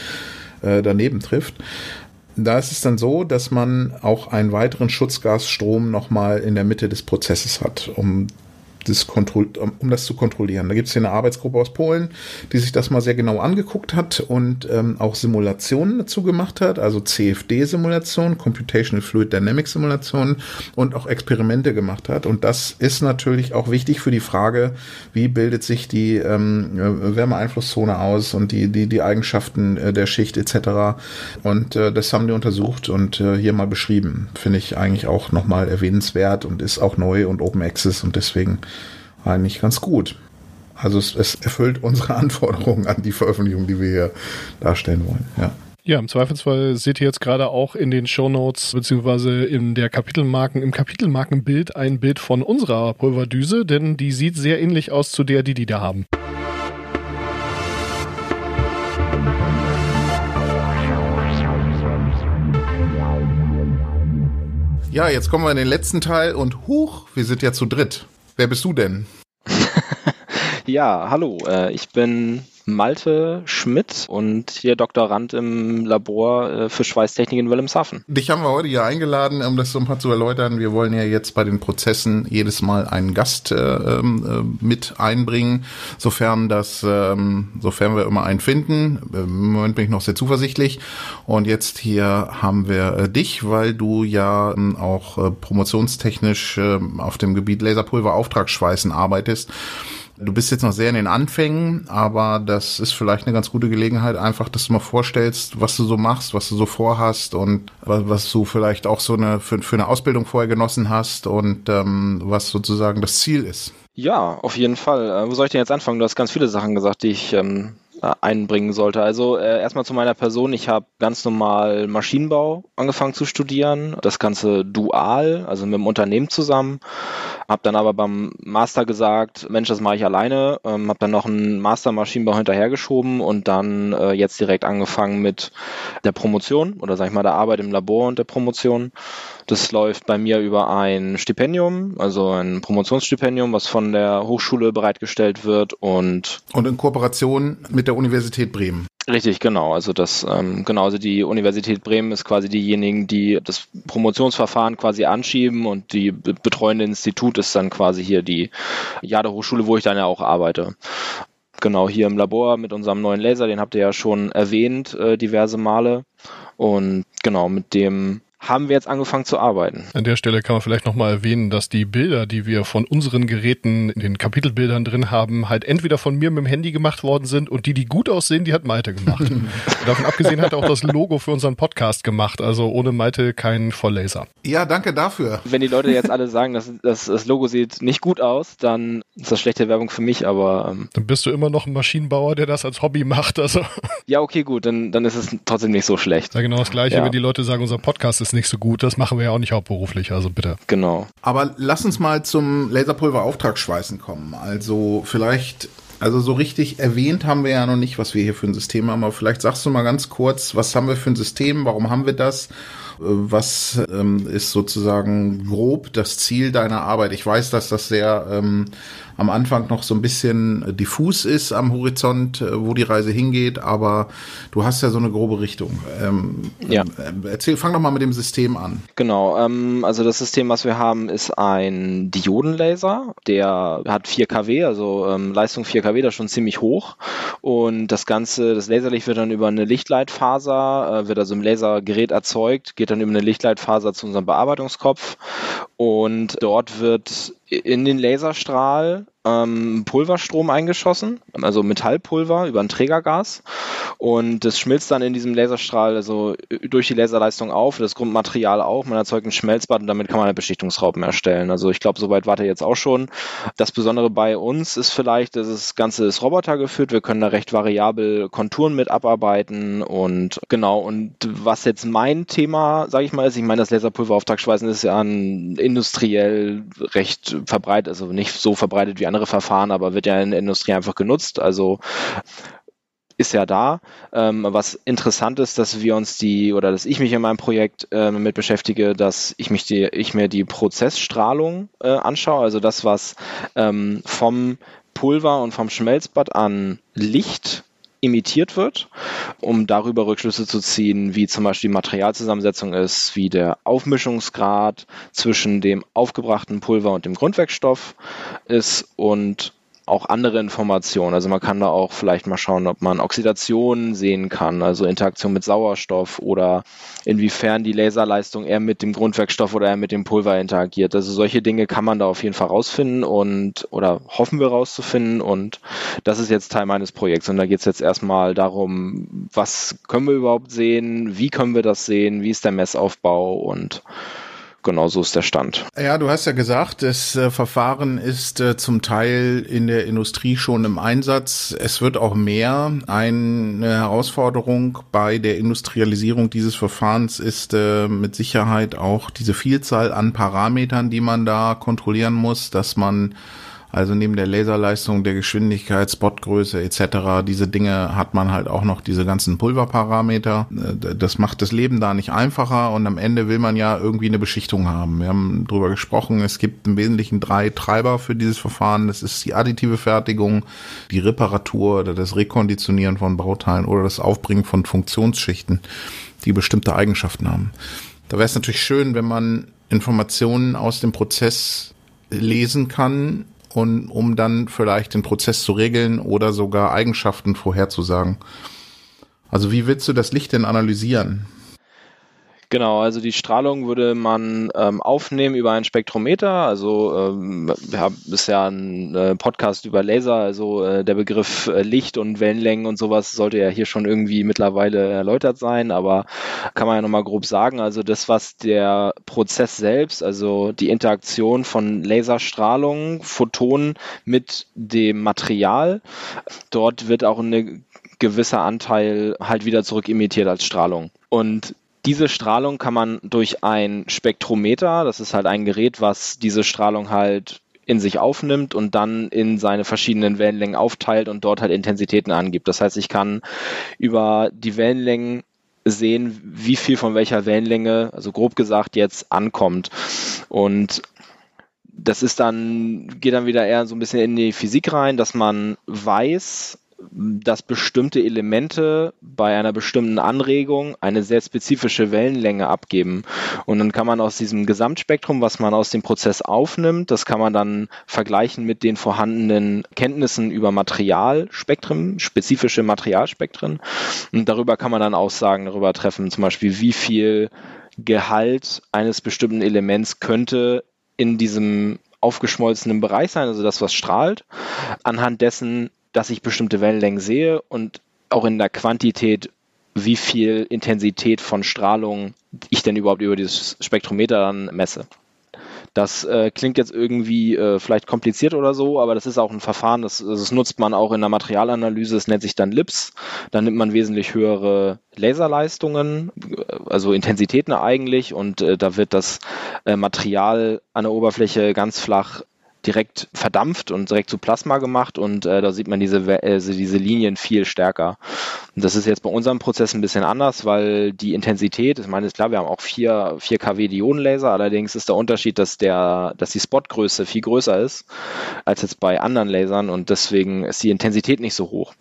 äh, daneben trifft. Da ist es dann so, dass man auch einen weiteren Schutzgasstrom nochmal in der Mitte des Prozesses hat, um das um das zu kontrollieren. Da gibt es hier eine Arbeitsgruppe aus Polen, die sich das mal sehr genau angeguckt hat und ähm, auch Simulationen dazu gemacht hat, also CFD-Simulationen, Computational Fluid Dynamics Simulationen und auch Experimente gemacht hat. Und das ist natürlich auch wichtig für die Frage, wie bildet sich die ähm, Wärmeeinflusszone aus und die, die, die Eigenschaften äh, der Schicht etc. Und äh, das haben die untersucht und äh, hier mal beschrieben. Finde ich eigentlich auch nochmal erwähnenswert und ist auch neu und Open Access und deswegen eigentlich ganz gut. Also es, es erfüllt unsere Anforderungen an die Veröffentlichung, die wir hier darstellen wollen. Ja. Ja, im Zweifelsfall seht ihr jetzt gerade auch in den Show Notes beziehungsweise in der Kapitelmarken, im Kapitelmarkenbild ein Bild von unserer Pulverdüse, denn die sieht sehr ähnlich aus zu der, die die da haben. Ja, jetzt kommen wir in den letzten Teil und huch, wir sind ja zu dritt. Wer bist du denn? ja, hallo, äh, ich bin Malte Schmidt und hier Doktorand im Labor äh, für Schweißtechnik in Wilhelmshaven. Dich haben wir heute hier eingeladen, um das so ein paar zu erläutern. Wir wollen ja jetzt bei den Prozessen jedes Mal einen Gast äh, ähm, äh, mit einbringen, sofern das, ähm, sofern wir immer einen finden. Im Moment bin ich noch sehr zuversichtlich. Und jetzt hier haben wir äh, dich, weil du ja ähm, auch äh, promotionstechnisch äh, auf dem Gebiet Laserpulver Auftragsschweißen arbeitest. Du bist jetzt noch sehr in den Anfängen, aber das ist vielleicht eine ganz gute Gelegenheit, einfach, dass du mal vorstellst, was du so machst, was du so vorhast und was du vielleicht auch so eine für, für eine Ausbildung vorher genossen hast und ähm, was sozusagen das Ziel ist. Ja, auf jeden Fall. Äh, wo soll ich denn jetzt anfangen? Du hast ganz viele Sachen gesagt, die ich ähm, einbringen sollte. Also äh, erstmal zu meiner Person. Ich habe ganz normal Maschinenbau angefangen zu studieren. Das Ganze dual, also mit dem Unternehmen zusammen. Habe dann aber beim Master gesagt, Mensch, das mache ich alleine. Ähm, habe dann noch einen Master Maschinenbau hinterhergeschoben und dann äh, jetzt direkt angefangen mit der Promotion oder sag ich mal der Arbeit im Labor und der Promotion. Das läuft bei mir über ein Stipendium, also ein Promotionsstipendium, was von der Hochschule bereitgestellt wird und und in Kooperation mit der Universität Bremen. Richtig, genau. Also das, ähm, genau, also die Universität Bremen ist quasi diejenigen, die das Promotionsverfahren quasi anschieben und die betreuende Institut ist dann quasi hier die Jade Hochschule, wo ich dann ja auch arbeite. Genau, hier im Labor mit unserem neuen Laser, den habt ihr ja schon erwähnt, äh, diverse Male. Und genau, mit dem haben wir jetzt angefangen zu arbeiten. An der Stelle kann man vielleicht nochmal erwähnen, dass die Bilder, die wir von unseren Geräten in den Kapitelbildern drin haben, halt entweder von mir mit dem Handy gemacht worden sind und die, die gut aussehen, die hat Malte gemacht. Davon abgesehen hat er auch das Logo für unseren Podcast gemacht, also ohne Malte kein Volllaser. Ja, danke dafür. Wenn die Leute jetzt alle sagen, dass, dass das Logo sieht nicht gut aus, dann ist das schlechte Werbung für mich, aber... Ähm dann bist du immer noch ein Maschinenbauer, der das als Hobby macht, also... Ja, okay, gut, dann, dann ist es trotzdem nicht so schlecht. Ja, genau das Gleiche, ja. wenn die Leute sagen, unser Podcast ist nicht so gut. Das machen wir ja auch nicht hauptberuflich, also bitte. Genau. Aber lass uns mal zum Laserpulver-Auftragsschweißen kommen. Also vielleicht also so richtig erwähnt haben wir ja noch nicht, was wir hier für ein System haben, aber vielleicht sagst du mal ganz kurz, was haben wir für ein System, warum haben wir das was ähm, ist sozusagen grob das Ziel deiner Arbeit? Ich weiß, dass das sehr ähm, am Anfang noch so ein bisschen diffus ist am Horizont, äh, wo die Reise hingeht, aber du hast ja so eine grobe Richtung. Ähm, ja. Äh, erzähl, fang doch mal mit dem System an. Genau, ähm, also das System, was wir haben, ist ein Diodenlaser, der hat 4 kW, also ähm, Leistung 4 kW, das ist schon ziemlich hoch und das Ganze, das Laserlicht wird dann über eine Lichtleitfaser, äh, wird also im Lasergerät erzeugt, geht dann über eine Lichtleitfaser zu unserem Bearbeitungskopf und dort wird in den Laserstrahl ähm, Pulverstrom eingeschossen, also Metallpulver über ein Trägergas und das schmilzt dann in diesem Laserstrahl also durch die Laserleistung auf, das Grundmaterial auch, man erzeugt ein Schmelzbad und damit kann man eine Beschichtungsraupen erstellen. Also ich glaube, soweit war er jetzt auch schon. Das Besondere bei uns ist vielleicht, dass das Ganze ist Roboter geführt, wir können da recht variabel Konturen mit abarbeiten und genau, und was jetzt mein Thema, sage ich mal, ist, ich meine, das Laserpulverauftragsschweißen ist ja ein industriell recht verbreitet, also nicht so verbreitet wie andere Verfahren, aber wird ja in der Industrie einfach genutzt. Also ist ja da. Ähm, was interessant ist, dass wir uns die oder dass ich mich in meinem Projekt äh, mit beschäftige, dass ich mich die, ich mir die Prozessstrahlung äh, anschaue, also das, was ähm, vom Pulver und vom Schmelzbad an Licht emittiert wird, um darüber Rückschlüsse zu ziehen, wie zum Beispiel die Materialzusammensetzung ist, wie der Aufmischungsgrad zwischen dem aufgebrachten Pulver und dem Grundwerkstoff ist und auch andere Informationen. Also man kann da auch vielleicht mal schauen, ob man Oxidation sehen kann, also Interaktion mit Sauerstoff oder inwiefern die Laserleistung eher mit dem Grundwerkstoff oder eher mit dem Pulver interagiert. Also solche Dinge kann man da auf jeden Fall rausfinden und oder hoffen wir rauszufinden. Und das ist jetzt Teil meines Projekts. Und da geht es jetzt erstmal darum, was können wir überhaupt sehen, wie können wir das sehen, wie ist der Messaufbau? Und genau ist der Stand. Ja, du hast ja gesagt, das äh, Verfahren ist äh, zum Teil in der Industrie schon im Einsatz. Es wird auch mehr. Eine Herausforderung bei der Industrialisierung dieses Verfahrens ist äh, mit Sicherheit auch diese Vielzahl an Parametern, die man da kontrollieren muss, dass man also neben der Laserleistung, der Geschwindigkeit, Spotgröße etc., diese Dinge hat man halt auch noch diese ganzen Pulverparameter. Äh, das macht das Leben da nicht einfacher und am Ende will man ja irgendwie eine Beschichtung haben. Wir haben drüber gesprochen, es gibt im Wesentlichen drei Treiber für dieses Verfahren. Das ist die additive Fertigung, die Reparatur oder das Rekonditionieren von Bauteilen oder das Aufbringen von Funktionsschichten, die bestimmte Eigenschaften haben. Da wäre es natürlich schön, wenn man Informationen aus dem Prozess lesen kann, und um dann vielleicht den Prozess zu regeln oder sogar Eigenschaften vorherzusagen. Also wie willst du das Licht denn analysieren? Genau, also die Strahlung würde man ähm, aufnehmen über ein Spektrometer. Also ähm, wir haben bisher einen äh, Podcast über Laser, also äh, der Begriff äh, Licht und Wellenlängen und sowas sollte ja hier schon irgendwie mittlerweile erläutert sein, aber kann man ja nochmal grob sagen. Also das, was der Prozess selbst, also die Interaktion von Laserstrahlung, Photonen mit dem Material, dort wird auch ein gewisser Anteil halt wieder zurück emittiert als Strahlung. Und diese Strahlung kann man durch ein Spektrometer, das ist halt ein Gerät, was diese Strahlung halt in sich aufnimmt und dann in seine verschiedenen Wellenlängen aufteilt und dort halt Intensitäten angibt. Das heißt, ich kann über die Wellenlängen sehen, wie viel von welcher Wellenlänge, also grob gesagt, jetzt ankommt. Und das ist dann, geht dann wieder eher so ein bisschen in die Physik rein, dass man weiß, dass bestimmte Elemente bei einer bestimmten Anregung eine sehr spezifische Wellenlänge abgeben. Und dann kann man aus diesem Gesamtspektrum, was man aus dem Prozess aufnimmt, das kann man dann vergleichen mit den vorhandenen Kenntnissen über Materialspektren, spezifische Materialspektren. Und darüber kann man dann Aussagen darüber treffen, zum Beispiel wie viel Gehalt eines bestimmten Elements könnte in diesem aufgeschmolzenen Bereich sein, also das, was strahlt, anhand dessen dass ich bestimmte Wellenlängen sehe und auch in der Quantität, wie viel Intensität von Strahlung ich denn überhaupt über dieses Spektrometer dann messe. Das äh, klingt jetzt irgendwie äh, vielleicht kompliziert oder so, aber das ist auch ein Verfahren, das, das nutzt man auch in der Materialanalyse, das nennt sich dann LIPS. Da nimmt man wesentlich höhere Laserleistungen, also Intensitäten eigentlich, und äh, da wird das äh, Material an der Oberfläche ganz flach direkt verdampft und direkt zu Plasma gemacht und äh, da sieht man diese, äh, diese Linien viel stärker. Und das ist jetzt bei unserem Prozess ein bisschen anders, weil die Intensität, ich meine, ist klar, wir haben auch 4, 4 kW Diodenlaser, allerdings ist der Unterschied, dass der, dass die Spotgröße viel größer ist als jetzt bei anderen Lasern und deswegen ist die Intensität nicht so hoch.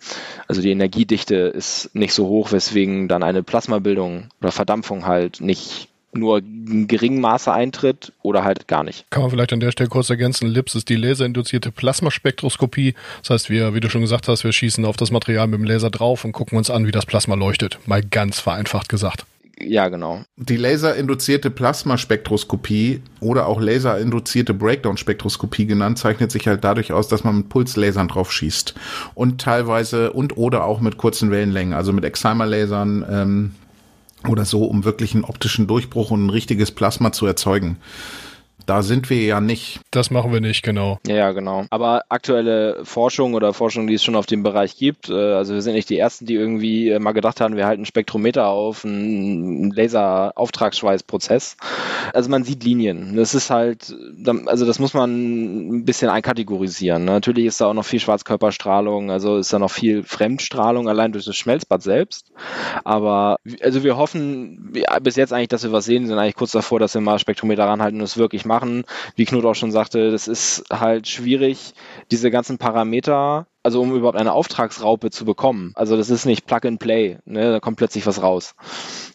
Also die Energiedichte ist nicht so hoch, weswegen dann eine Plasmabildung oder Verdampfung halt nicht nur in geringem Maße eintritt oder halt gar nicht. Kann man vielleicht an der Stelle kurz ergänzen, LIPS ist die laserinduzierte Plasmaspektroskopie. Das heißt, wir, wie du schon gesagt hast, wir schießen auf das Material mit dem Laser drauf und gucken uns an, wie das Plasma leuchtet. Mal ganz vereinfacht gesagt. Ja, genau. Die laserinduzierte Plasmaspektroskopie oder auch laserinduzierte Breakdown-Spektroskopie genannt, zeichnet sich halt dadurch aus, dass man mit Pulslasern drauf schießt. Und teilweise und oder auch mit kurzen Wellenlängen, also mit Excimer-Lasern, ähm, oder so, um wirklich einen optischen Durchbruch und ein richtiges Plasma zu erzeugen. Da sind wir ja nicht. Das machen wir nicht, genau. Ja, genau. Aber aktuelle Forschung oder Forschung, die es schon auf dem Bereich gibt, äh, also wir sind nicht die Ersten, die irgendwie äh, mal gedacht haben, wir halten Spektrometer auf, einen Laser-Auftragsschweißprozess. Also man sieht Linien. Das ist halt, also das muss man ein bisschen einkategorisieren. Natürlich ist da auch noch viel Schwarzkörperstrahlung, also ist da noch viel Fremdstrahlung allein durch das Schmelzbad selbst. Aber also wir hoffen bis jetzt eigentlich, dass wir was sehen, sind eigentlich kurz davor, dass wir mal Spektrometer ranhalten und es wirklich machen machen. Wie Knut auch schon sagte, das ist halt schwierig, diese ganzen Parameter also um überhaupt eine Auftragsraupe zu bekommen. Also das ist nicht Plug and Play, ne? da kommt plötzlich was raus.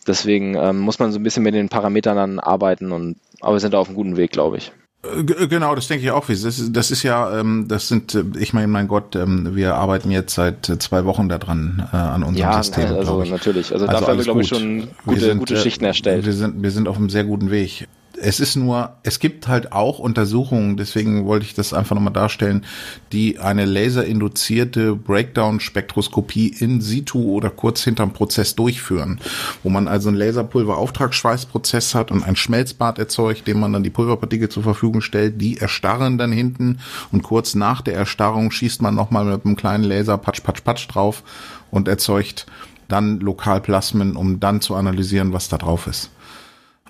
Deswegen ähm, muss man so ein bisschen mit den Parametern dann arbeiten und aber wir sind da auf einem guten Weg, glaube ich. Äh, genau, das denke ich auch. Das ist, das ist ja, ähm, das sind, äh, ich meine, mein Gott, ähm, wir arbeiten jetzt seit zwei Wochen daran äh, an unserem ja, System. Also natürlich. Also, also dafür haben wir, glaube ich, schon gute, sind, gute Schichten erstellt. Wir sind, wir sind auf einem sehr guten Weg es ist nur, es gibt halt auch Untersuchungen, deswegen wollte ich das einfach nochmal darstellen, die eine laserinduzierte Breakdown-Spektroskopie in situ oder kurz hinterm Prozess durchführen, wo man also einen Laserpulver-Auftragsschweißprozess hat und ein Schmelzbad erzeugt, dem man dann die Pulverpartikel zur Verfügung stellt, die erstarren dann hinten und kurz nach der Erstarrung schießt man nochmal mit einem kleinen Laser patsch, patsch, patsch drauf und erzeugt dann Lokalplasmen, um dann zu analysieren, was da drauf ist.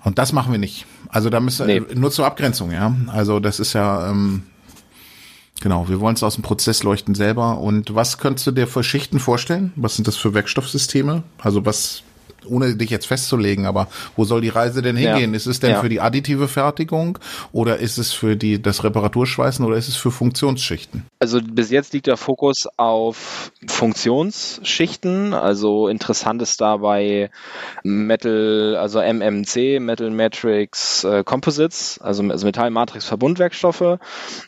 Und das machen wir nicht. Also da müssen nee. nur zur Abgrenzung, ja. Also das ist ja ähm, genau. Wir wollen es aus dem Prozess leuchten selber. Und was könntest du dir für Schichten vorstellen? Was sind das für Werkstoffsysteme? Also was ohne dich jetzt festzulegen, aber wo soll die Reise denn hingehen? Ja. Ist es denn ja. für die additive Fertigung oder ist es für die, das Reparaturschweißen oder ist es für Funktionsschichten? Also bis jetzt liegt der Fokus auf Funktionsschichten. Also interessant ist dabei Metal, also MMC, Metal Matrix äh, Composites, also, also Metallmatrix Verbundwerkstoffe.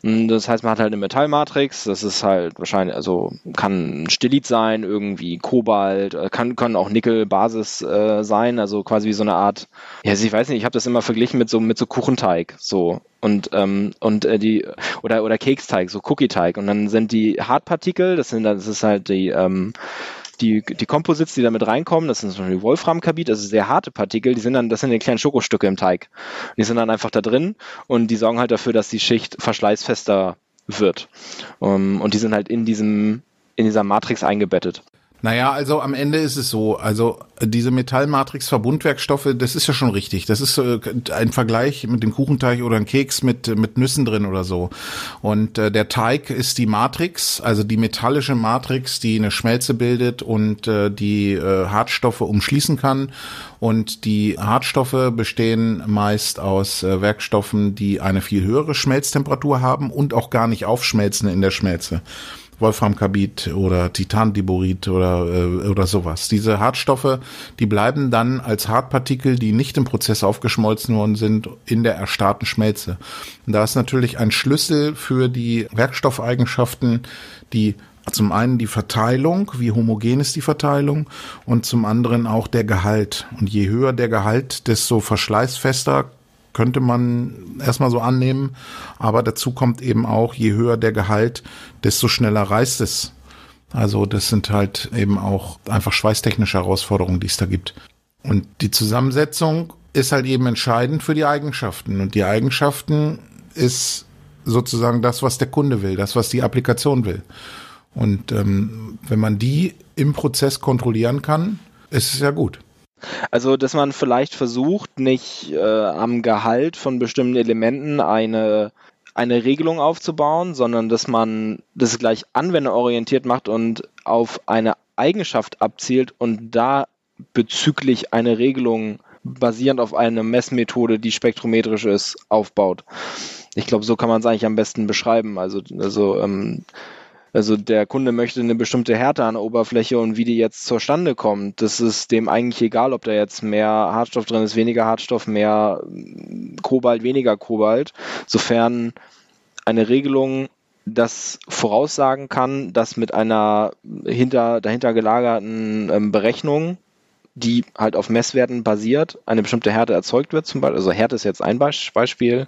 Das heißt, man hat halt eine Metallmatrix, das ist halt wahrscheinlich, also kann Stellit sein, irgendwie Kobalt, äh, kann, können auch Nickel-Basis äh, sein, also quasi wie so eine Art, ja, also ich weiß nicht, ich habe das immer verglichen mit so mit so Kuchenteig, so und ähm, und äh, die oder oder Keksteig, so Cookie-Teig und dann sind die Hartpartikel, das sind das ist halt die ähm, die, die Composites, die da mit reinkommen, das sind zum Beispiel Wolframkarbid, also sehr harte Partikel, die sind dann, das sind die kleinen Schokostücke im Teig. Die sind dann einfach da drin und die sorgen halt dafür, dass die Schicht verschleißfester wird. Um, und die sind halt in diesem, in dieser Matrix eingebettet. Naja, also am Ende ist es so, also diese Metallmatrix-Verbundwerkstoffe, das ist ja schon richtig. Das ist äh, ein Vergleich mit dem Kuchenteig oder ein Keks mit, mit Nüssen drin oder so. Und äh, der Teig ist die Matrix, also die metallische Matrix, die eine Schmelze bildet und äh, die äh, Hartstoffe umschließen kann. Und die Hartstoffe bestehen meist aus äh, Werkstoffen, die eine viel höhere Schmelztemperatur haben und auch gar nicht aufschmelzen in der Schmelze. Wolframkarbid oder Titandiborit oder, äh, oder sowas. Diese Hartstoffe, die bleiben dann als Hartpartikel, die nicht im Prozess aufgeschmolzen worden sind, in der erstarrten Schmelze. Und da ist natürlich ein Schlüssel für die Werkstoffeigenschaften, die zum einen die Verteilung, wie homogen ist die Verteilung und zum anderen auch der Gehalt. Und je höher der Gehalt, desto verschleißfester könnte man erstmal so annehmen. Aber dazu kommt eben auch, je höher der Gehalt, desto schneller reißt es. Also das sind halt eben auch einfach schweißtechnische Herausforderungen, die es da gibt. Und die Zusammensetzung ist halt eben entscheidend für die Eigenschaften. Und die Eigenschaften ist sozusagen das, was der Kunde will, das, was die Applikation will. Und ähm, wenn man die im Prozess kontrollieren kann, ist es ja gut. Also, dass man vielleicht versucht, nicht äh, am Gehalt von bestimmten Elementen eine, eine Regelung aufzubauen, sondern dass man das gleich anwenderorientiert macht und auf eine Eigenschaft abzielt und da bezüglich eine Regelung basierend auf einer Messmethode, die spektrometrisch ist, aufbaut. Ich glaube, so kann man es eigentlich am besten beschreiben. Also, also ähm, also der Kunde möchte eine bestimmte Härte an der Oberfläche und wie die jetzt zustande kommt, das ist dem eigentlich egal, ob da jetzt mehr Hartstoff drin ist, weniger Hartstoff, mehr Kobalt, weniger Kobalt, sofern eine Regelung das voraussagen kann, dass mit einer hinter, dahinter gelagerten ähm, Berechnung, die halt auf Messwerten basiert, eine bestimmte Härte erzeugt wird, zum Beispiel, also Härte ist jetzt ein Beispiel,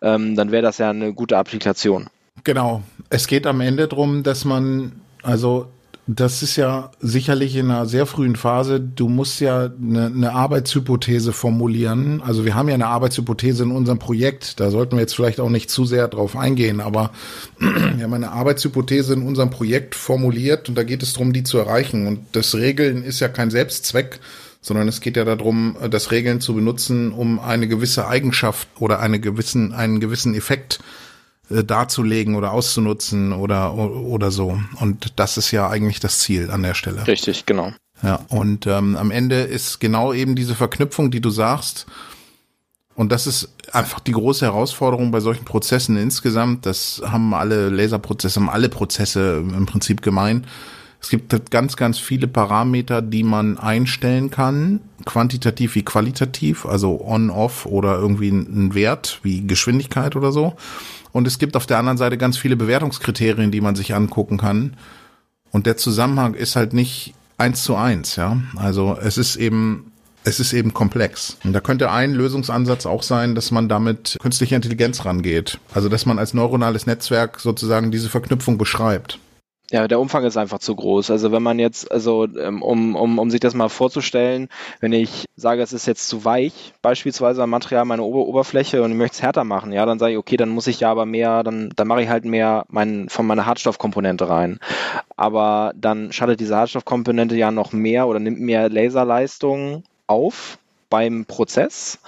ähm, dann wäre das ja eine gute Applikation. Genau. Es geht am Ende darum, dass man, also das ist ja sicherlich in einer sehr frühen Phase. Du musst ja eine, eine, Arbeitshypothese formulieren. Also wir haben ja eine Arbeitshypothese in unserem Projekt. Da sollten wir jetzt vielleicht auch nicht zu sehr drauf eingehen. Aber wir haben eine Arbeitshypothese in unserem Projekt formuliert und da geht es darum, die zu erreichen. Und das Regeln ist ja kein Selbstzweck, sondern es geht ja darum, das Regeln zu benutzen, um eine gewisse Eigenschaft oder eine gewissen, einen gewissen Effekt äh, darzulegen oder auszunutzen oder, oder so. Und das ist ja eigentlich das Ziel an der Stelle. Richtig, genau. Ja, und ähm, am Ende ist genau eben diese Verknüpfung, die du sagst, Und das ist einfach die große Herausforderung bei solchen Prozessen insgesamt. Das haben alle Laserprozesse, haben alle Prozesse im Prinzip gemein. Es gibt halt ganz, ganz viele Parameter, die man einstellen kann, quantitativ wie qualitativ, also on-off oder irgendwie ein Wert wie Geschwindigkeit oder so. Und es gibt auf der anderen Seite ganz viele Bewertungskriterien, die man sich angucken kann. Und der Zusammenhang ist halt nicht eins zu eins, ja. Also es ist eben es ist eben komplex. Und da könnte ein Lösungsansatz auch sein, dass man damit künstliche Intelligenz rangeht. Also dass man als neuronales Netzwerk sozusagen diese Verknüpfung beschreibt. Ja, der Umfang ist einfach zu groß. Also wenn man jetzt, also ähm, um, um, um sich das mal vorzustellen, wenn ich sage, es ist jetzt zu weich, beispielsweise am Material meine Ober Oberfläche und ich möchte es härter machen, ja, dann sage ich, okay, dann muss ich ja aber mehr, dann, dann mache ich halt mehr mein, von meiner Hartstoffkomponente rein. Aber dann schaltet diese Hartstoffkomponente ja noch mehr oder nimmt mehr Laserleistung auf beim Prozess,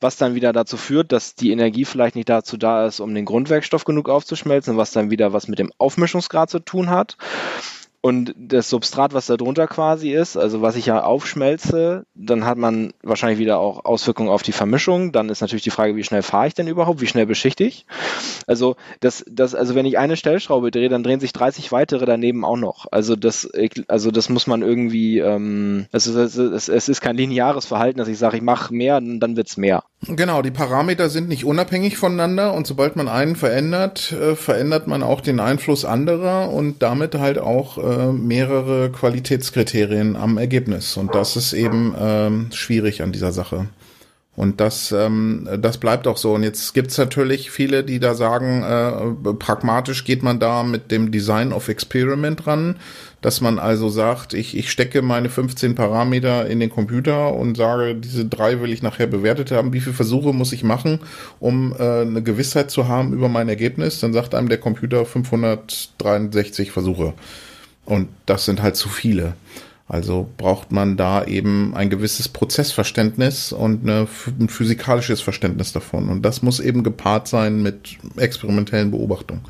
was dann wieder dazu führt, dass die Energie vielleicht nicht dazu da ist, um den Grundwerkstoff genug aufzuschmelzen, was dann wieder was mit dem Aufmischungsgrad zu tun hat. Und das Substrat, was da drunter quasi ist, also was ich ja aufschmelze, dann hat man wahrscheinlich wieder auch Auswirkungen auf die Vermischung. Dann ist natürlich die Frage, wie schnell fahre ich denn überhaupt? Wie schnell beschichte ich? Also, das, das, also wenn ich eine Stellschraube drehe, dann drehen sich 30 weitere daneben auch noch. Also das, also das muss man irgendwie, ähm, also es, es, es ist kein lineares Verhalten, dass ich sage, ich mache mehr, dann wird's mehr. Genau, die Parameter sind nicht unabhängig voneinander und sobald man einen verändert, äh, verändert man auch den Einfluss anderer und damit halt auch äh, mehrere Qualitätskriterien am Ergebnis. Und das ist eben ähm, schwierig an dieser Sache. Und das, ähm, das bleibt auch so. Und jetzt gibt's natürlich viele, die da sagen, äh, pragmatisch geht man da mit dem Design of Experiment ran, dass man also sagt, ich, ich stecke meine 15 Parameter in den Computer und sage, diese drei will ich nachher bewertet haben. Wie viele Versuche muss ich machen, um äh, eine Gewissheit zu haben über mein Ergebnis? Dann sagt einem der Computer 563 Versuche. Und das sind halt zu viele. Also braucht man da eben ein gewisses Prozessverständnis und eine, ein physikalisches Verständnis davon. Und das muss eben gepaart sein mit experimentellen Beobachtungen.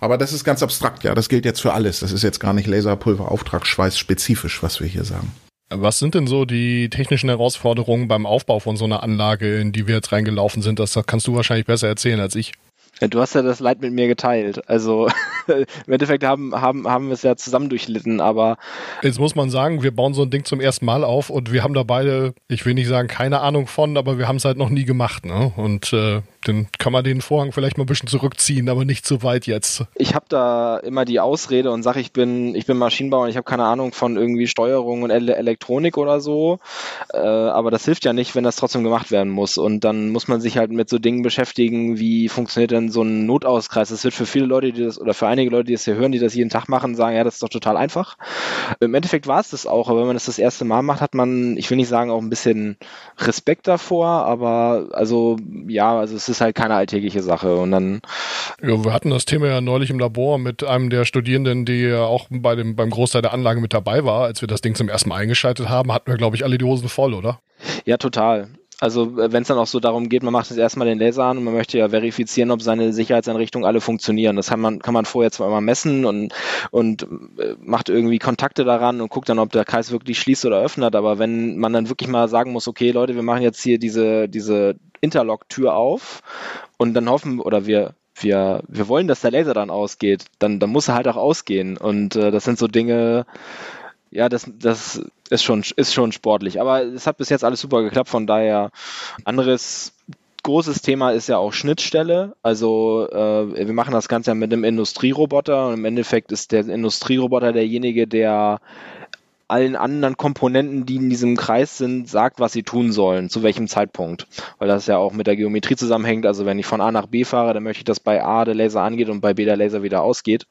Aber das ist ganz abstrakt, ja. Das gilt jetzt für alles. Das ist jetzt gar nicht Laserpulverauftragsschweiß spezifisch, was wir hier sagen. Was sind denn so die technischen Herausforderungen beim Aufbau von so einer Anlage, in die wir jetzt reingelaufen sind? Das kannst du wahrscheinlich besser erzählen als ich. Ja, du hast ja das Leid mit mir geteilt. Also im Endeffekt haben, haben, haben wir es ja zusammen durchlitten, aber. Jetzt muss man sagen, wir bauen so ein Ding zum ersten Mal auf und wir haben da beide, ich will nicht sagen, keine Ahnung von, aber wir haben es halt noch nie gemacht, ne? Und äh, dann kann man den Vorhang vielleicht mal ein bisschen zurückziehen, aber nicht zu weit jetzt. Ich habe da immer die Ausrede und sage, ich bin, ich bin Maschinenbauer und ich habe keine Ahnung von irgendwie Steuerung und Ele Elektronik oder so. Äh, aber das hilft ja nicht, wenn das trotzdem gemacht werden muss. Und dann muss man sich halt mit so Dingen beschäftigen, wie funktioniert denn so ein Notauskreis. Das wird für viele Leute, die das, oder für einige Leute, die das hier hören, die das jeden Tag machen, sagen, ja, das ist doch total einfach. Im Endeffekt war es das auch, aber wenn man das das erste Mal macht, hat man, ich will nicht sagen, auch ein bisschen Respekt davor, aber also ja, also es ist halt keine alltägliche Sache. Und dann. Ja, wir hatten das Thema ja neulich im Labor mit einem der Studierenden, die ja auch bei dem, beim Großteil der Anlage mit dabei war. Als wir das Ding zum ersten Mal eingeschaltet haben, hatten wir, glaube ich, alle die Hosen voll, oder? Ja, total. Also äh, wenn es dann auch so darum geht, man macht jetzt erstmal den Laser an und man möchte ja verifizieren, ob seine Sicherheitseinrichtungen alle funktionieren. Das kann man, kann man vorher zwar immer messen und, und äh, macht irgendwie Kontakte daran und guckt dann, ob der Kreis wirklich schließt oder öffnet. Aber wenn man dann wirklich mal sagen muss, okay Leute, wir machen jetzt hier diese, diese Interlock-Tür auf und dann hoffen, oder wir wir, wir wollen, dass der Laser dann ausgeht, dann, dann muss er halt auch ausgehen. Und äh, das sind so Dinge, ja, das, das ist schon, ist schon sportlich. Aber es hat bis jetzt alles super geklappt, von daher anderes großes Thema ist ja auch Schnittstelle. Also äh, wir machen das Ganze ja mit einem Industrieroboter und im Endeffekt ist der Industrieroboter derjenige, der allen anderen Komponenten, die in diesem Kreis sind, sagt, was sie tun sollen, zu welchem Zeitpunkt. Weil das ja auch mit der Geometrie zusammenhängt. Also wenn ich von A nach B fahre, dann möchte ich, dass bei A der Laser angeht und bei B der Laser wieder ausgeht.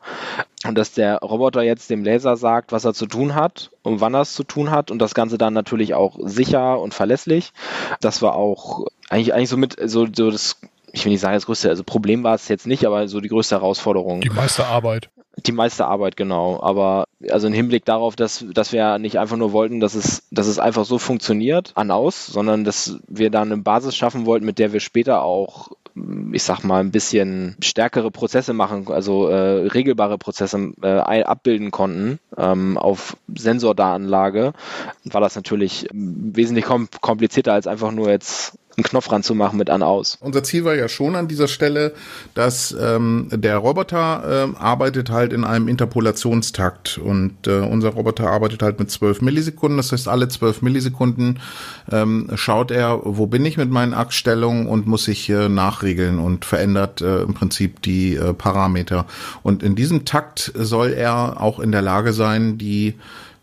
Und dass der Roboter jetzt dem Laser sagt, was er zu tun hat und wann er es zu tun hat und das Ganze dann natürlich auch sicher und verlässlich. Das war auch eigentlich, eigentlich so mit, so, so das ich will nicht sagen, das größte, also Problem war es jetzt nicht, aber so die größte Herausforderung. Die meiste Arbeit. Die meiste Arbeit, genau. Aber also im Hinblick darauf, dass, dass wir nicht einfach nur wollten, dass es, dass es einfach so funktioniert, an aus, sondern dass wir da eine Basis schaffen wollten, mit der wir später auch ich sag mal, ein bisschen stärkere Prozesse machen, also äh, regelbare Prozesse äh, abbilden konnten ähm, auf Sensordatenlage, war das natürlich wesentlich kom komplizierter als einfach nur jetzt einen Knopf ranzumachen mit an aus. Unser Ziel war ja schon an dieser Stelle, dass ähm, der Roboter äh, arbeitet halt in einem Interpolationstakt und äh, unser Roboter arbeitet halt mit 12 Millisekunden. Das heißt, alle 12 Millisekunden ähm, schaut er, wo bin ich mit meinen Achsstellungen und muss sich äh, nachregeln und verändert äh, im Prinzip die äh, Parameter. Und in diesem Takt soll er auch in der Lage sein, die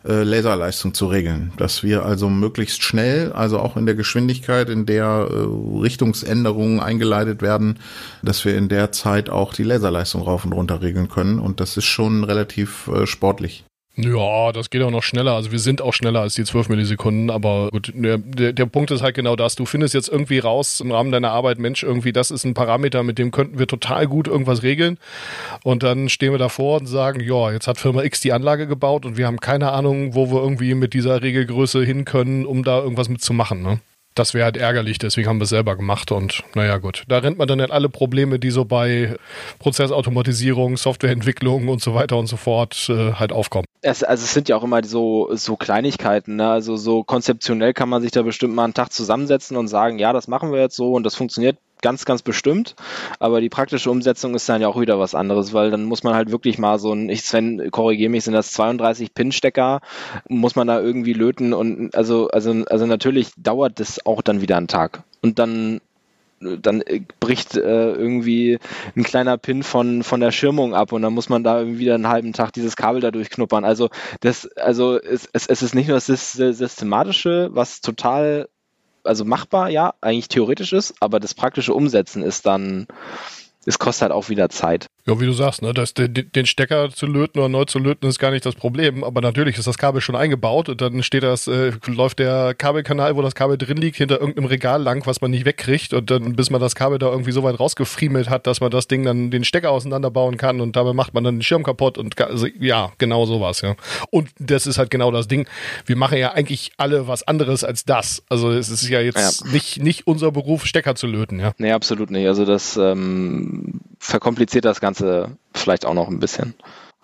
äh, Laserleistung zu regeln. Dass wir also möglichst schnell, also auch in der Geschwindigkeit, in der äh, Richtungsänderungen eingeleitet werden, dass wir in der Zeit auch die Laserleistung rauf und runter regeln können. Und das ist schon relativ äh, sportlich. Ja, das geht auch noch schneller. Also wir sind auch schneller als die 12 Millisekunden, aber gut, der, der, Punkt ist halt genau das. Du findest jetzt irgendwie raus im Rahmen deiner Arbeit, Mensch, irgendwie das ist ein Parameter, mit dem könnten wir total gut irgendwas regeln. Und dann stehen wir davor und sagen, ja, jetzt hat Firma X die Anlage gebaut und wir haben keine Ahnung, wo wir irgendwie mit dieser Regelgröße hin können, um da irgendwas mitzumachen. Ne? Das wäre halt ärgerlich, deswegen haben wir es selber gemacht und naja gut. Da rennt man dann halt alle Probleme, die so bei Prozessautomatisierung, Softwareentwicklung und so weiter und so fort äh, halt aufkommen. Es, also es sind ja auch immer so, so Kleinigkeiten, ne? also so konzeptionell kann man sich da bestimmt mal einen Tag zusammensetzen und sagen, ja, das machen wir jetzt so und das funktioniert ganz, ganz bestimmt. Aber die praktische Umsetzung ist dann ja auch wieder was anderes, weil dann muss man halt wirklich mal so ein, ich Sven, korrigiere mich, sind das 32 Pin-Stecker, muss man da irgendwie löten und also, also, also natürlich dauert das auch dann wieder einen Tag. Und dann dann bricht äh, irgendwie ein kleiner Pin von, von der Schirmung ab und dann muss man da irgendwie wieder einen halben Tag dieses Kabel da durchknuppern. Also das, also es, es, es ist nicht nur das Systematische, was total also machbar, ja, eigentlich theoretisch ist, aber das praktische Umsetzen ist dann, es kostet halt auch wieder Zeit. Ja, wie du sagst, ne, das, den, den Stecker zu löten oder neu zu löten ist gar nicht das Problem, aber natürlich ist das Kabel schon eingebaut und dann steht das, äh, läuft der Kabelkanal, wo das Kabel drin liegt, hinter irgendeinem Regal lang, was man nicht wegkriegt und dann, bis man das Kabel da irgendwie so weit rausgefriemelt hat, dass man das Ding dann den Stecker auseinanderbauen kann und dabei macht man dann den Schirm kaputt und also, ja, genau sowas, ja. Und das ist halt genau das Ding. Wir machen ja eigentlich alle was anderes als das. Also es ist ja jetzt ja. nicht, nicht unser Beruf, Stecker zu löten, ja. Nee, absolut nicht. Also das ähm, verkompliziert das Ganze vielleicht auch noch ein bisschen.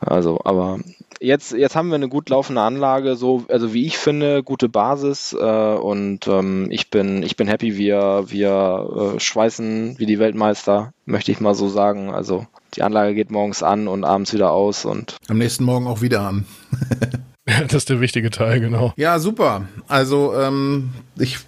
Also, aber jetzt, jetzt haben wir eine gut laufende Anlage, so, also wie ich finde, gute Basis äh, und ähm, ich bin, ich bin happy, wir, wir äh, schweißen wie die Weltmeister, möchte ich mal so sagen. Also die Anlage geht morgens an und abends wieder aus und am nächsten Morgen auch wieder an. das ist der wichtige Teil, genau. Ja, super. Also ähm, ich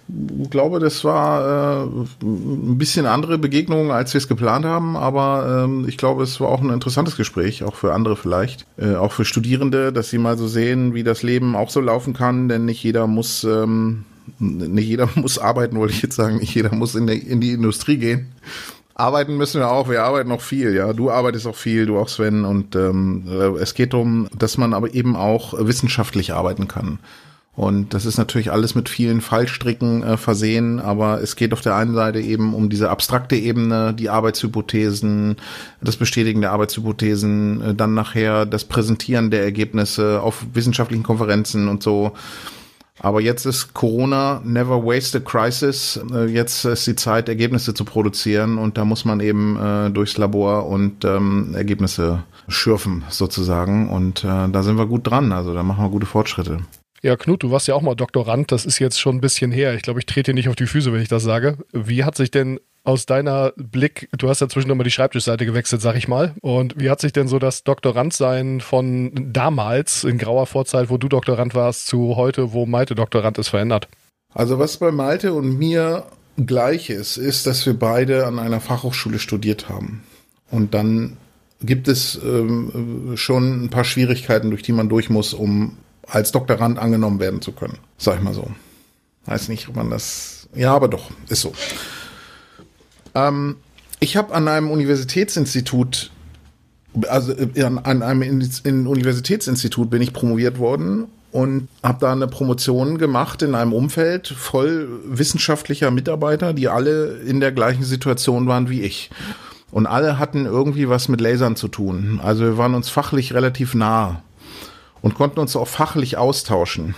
glaube, das war äh, ein bisschen andere Begegnung, als wir es geplant haben, aber ähm, ich glaube, es war auch ein interessantes Gespräch, auch für andere vielleicht, äh, auch für Studierende, dass sie mal so sehen, wie das Leben auch so laufen kann, denn nicht jeder muss ähm, nicht jeder muss arbeiten, wollte ich jetzt sagen, nicht jeder muss in, der, in die Industrie gehen arbeiten müssen wir auch. Wir arbeiten noch viel, ja. Du arbeitest auch viel, du auch Sven. Und ähm, äh, es geht darum, dass man aber eben auch wissenschaftlich arbeiten kann. Und das ist natürlich alles mit vielen Fallstricken äh, versehen, aber es geht auf der einen Seite eben um diese abstrakte Ebene, die Arbeitshypothesen, das Bestätigen der Arbeitshypothesen, äh, dann nachher das Präsentieren der Ergebnisse auf wissenschaftlichen Konferenzen und so. Aber jetzt ist Corona, never waste a crisis. Äh, jetzt ist die Zeit, Ergebnisse zu produzieren und da muss man eben äh, durchs Labor und ähm, Ergebnisse schürfen sozusagen. Und äh, da sind wir gut dran. Also da machen wir gute Fortschritte. Ja, Knut, du warst ja auch mal Doktorand. Das ist jetzt schon ein bisschen her. Ich glaube, ich trete dir nicht auf die Füße, wenn ich das sage. Wie hat sich denn aus deiner Blick, du hast ja zwischendurch mal die Schreibtischseite gewechselt, sag ich mal. Und wie hat sich denn so das Doktorandsein von damals in grauer Vorzeit, wo du Doktorand warst, zu heute, wo Malte Doktorand ist, verändert? Also was bei Malte und mir gleich ist, ist, dass wir beide an einer Fachhochschule studiert haben. Und dann gibt es ähm, schon ein paar Schwierigkeiten, durch die man durch muss, um als Doktorand angenommen werden zu können. Sag ich mal so. Weiß nicht, ob man das. Ja, aber doch, ist so. Ähm, ich habe an einem Universitätsinstitut, also äh, an, an einem in, in Universitätsinstitut bin ich promoviert worden und habe da eine Promotion gemacht in einem Umfeld voll wissenschaftlicher Mitarbeiter, die alle in der gleichen Situation waren wie ich. Und alle hatten irgendwie was mit Lasern zu tun. Also wir waren uns fachlich relativ nah und konnten uns auch fachlich austauschen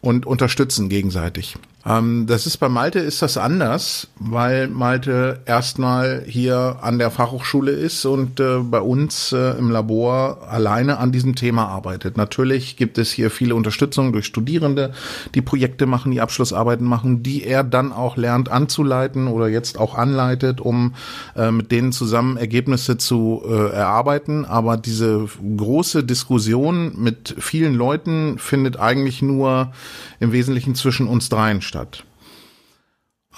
und unterstützen gegenseitig. Ähm, das ist bei Malte ist das anders, weil Malte erstmal hier an der Fachhochschule ist und äh, bei uns äh, im Labor alleine an diesem Thema arbeitet. Natürlich gibt es hier viele Unterstützung durch Studierende, die Projekte machen, die Abschlussarbeiten machen, die er dann auch lernt anzuleiten oder jetzt auch anleitet, um äh, mit denen zusammen Ergebnisse zu äh, erarbeiten. Aber diese große Diskussion mit vielen Leuten findet eigentlich nur im Wesentlichen zwischen uns dreien statt.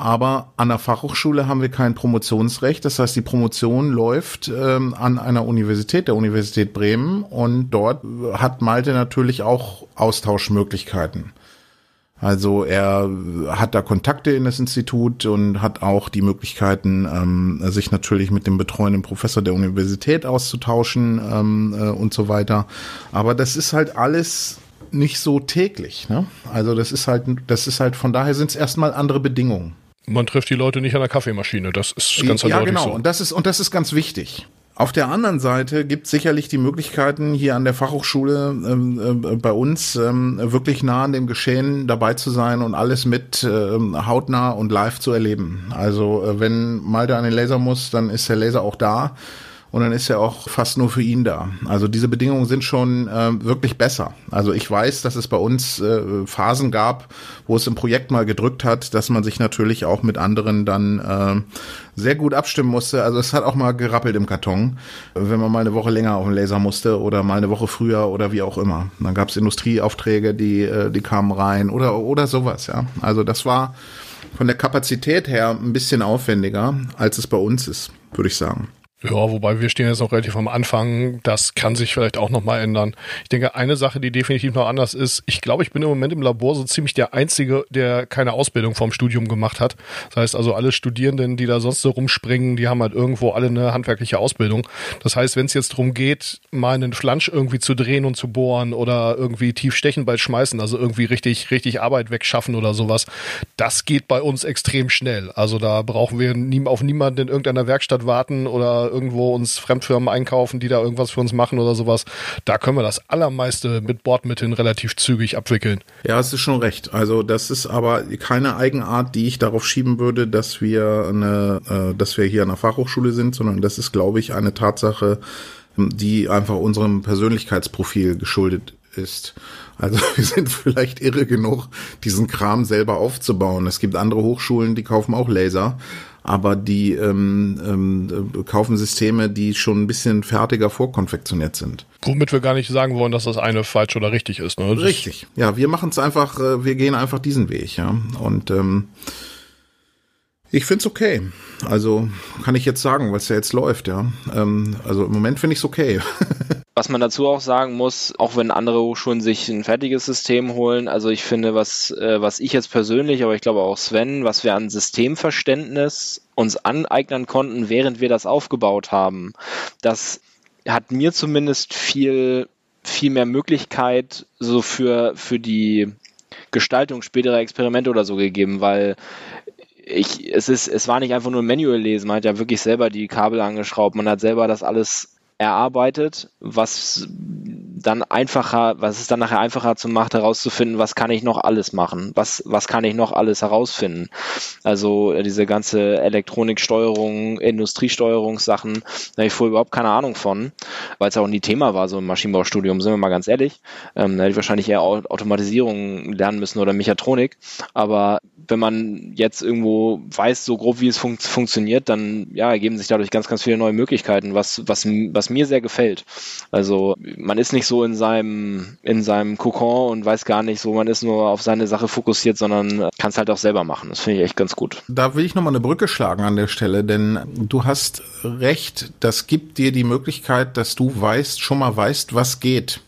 Aber an der Fachhochschule haben wir kein Promotionsrecht. Das heißt, die Promotion läuft ähm, an einer Universität, der Universität Bremen. Und dort hat Malte natürlich auch Austauschmöglichkeiten. Also er hat da Kontakte in das Institut und hat auch die Möglichkeiten, ähm, sich natürlich mit dem betreuenden Professor der Universität auszutauschen ähm, äh, und so weiter. Aber das ist halt alles nicht so täglich. Ne? Also das ist halt, das ist halt, von daher sind es erstmal andere Bedingungen. Man trifft die Leute nicht an der Kaffeemaschine, das ist ganz ja, genau. so. Und das ist, und das ist ganz wichtig. Auf der anderen Seite gibt es sicherlich die Möglichkeiten, hier an der Fachhochschule ähm, äh, bei uns ähm, wirklich nah an dem Geschehen dabei zu sein und alles mit ähm, hautnah und live zu erleben. Also äh, wenn Malte an den Laser muss, dann ist der Laser auch da und dann ist er auch fast nur für ihn da. Also diese Bedingungen sind schon äh, wirklich besser. Also ich weiß, dass es bei uns äh, Phasen gab, wo es im Projekt mal gedrückt hat, dass man sich natürlich auch mit anderen dann äh, sehr gut abstimmen musste. Also es hat auch mal gerappelt im Karton, wenn man mal eine Woche länger auf den Laser musste oder mal eine Woche früher oder wie auch immer. Dann gab es Industrieaufträge, die, äh, die kamen rein oder, oder sowas, ja. Also das war von der Kapazität her ein bisschen aufwendiger, als es bei uns ist, würde ich sagen. Ja, wobei wir stehen jetzt noch relativ am Anfang. Das kann sich vielleicht auch noch mal ändern. Ich denke, eine Sache, die definitiv noch anders ist, ich glaube, ich bin im Moment im Labor so ziemlich der Einzige, der keine Ausbildung vom Studium gemacht hat. Das heißt also, alle Studierenden, die da sonst so rumspringen, die haben halt irgendwo alle eine handwerkliche Ausbildung. Das heißt, wenn es jetzt darum geht, mal einen Flansch irgendwie zu drehen und zu bohren oder irgendwie tief stechen bei schmeißen, also irgendwie richtig, richtig Arbeit wegschaffen oder sowas, das geht bei uns extrem schnell. Also da brauchen wir auf niemanden in irgendeiner Werkstatt warten oder irgendwo uns Fremdfirmen einkaufen, die da irgendwas für uns machen oder sowas. Da können wir das allermeiste mit Bordmitteln relativ zügig abwickeln. Ja, es ist schon recht. Also das ist aber keine Eigenart, die ich darauf schieben würde, dass wir eine, äh, dass wir hier an der Fachhochschule sind, sondern das ist, glaube ich, eine Tatsache, die einfach unserem Persönlichkeitsprofil geschuldet ist. Also wir sind vielleicht irre genug, diesen Kram selber aufzubauen. Es gibt andere Hochschulen, die kaufen auch Laser aber die ähm, ähm, kaufen Systeme, die schon ein bisschen fertiger vorkonfektioniert sind. Womit wir gar nicht sagen wollen, dass das eine falsch oder richtig ist. Ne? Richtig, ja, wir machen es einfach, äh, wir gehen einfach diesen Weg, ja. Und ähm, ich find's okay. Also kann ich jetzt sagen, es ja jetzt läuft, ja. Ähm, also im Moment finde ich es okay. Was man dazu auch sagen muss, auch wenn andere Hochschulen sich ein fertiges System holen, also ich finde, was, äh, was ich jetzt persönlich, aber ich glaube auch Sven, was wir an Systemverständnis uns aneignen konnten, während wir das aufgebaut haben, das hat mir zumindest viel, viel mehr Möglichkeit so für, für die Gestaltung späterer Experimente oder so gegeben, weil ich, es ist, es war nicht einfach nur ein Manual lesen, man hat ja wirklich selber die Kabel angeschraubt, man hat selber das alles erarbeitet, was dann einfacher, was es dann nachher einfacher zu macht, herauszufinden, was kann ich noch alles machen, was, was kann ich noch alles herausfinden. Also äh, diese ganze Elektroniksteuerung, Industriesteuerungssachen, da habe ich vorher überhaupt keine Ahnung von, weil es auch nie Thema war, so im Maschinenbaustudium, sind wir mal ganz ehrlich. Ähm, da hätte ich wahrscheinlich eher Automatisierung lernen müssen oder Mechatronik. Aber wenn man jetzt irgendwo weiß, so grob wie es fun funktioniert, dann ja, ergeben sich dadurch ganz, ganz viele neue Möglichkeiten, was, was, was mir sehr gefällt. Also man ist nicht so in seinem, in seinem Kokon und weiß gar nicht so, man ist nur auf seine Sache fokussiert, sondern kann es halt auch selber machen. Das finde ich echt ganz gut. Da will ich nochmal eine Brücke schlagen an der Stelle, denn du hast recht, das gibt dir die Möglichkeit, dass du weißt, schon mal weißt, was geht.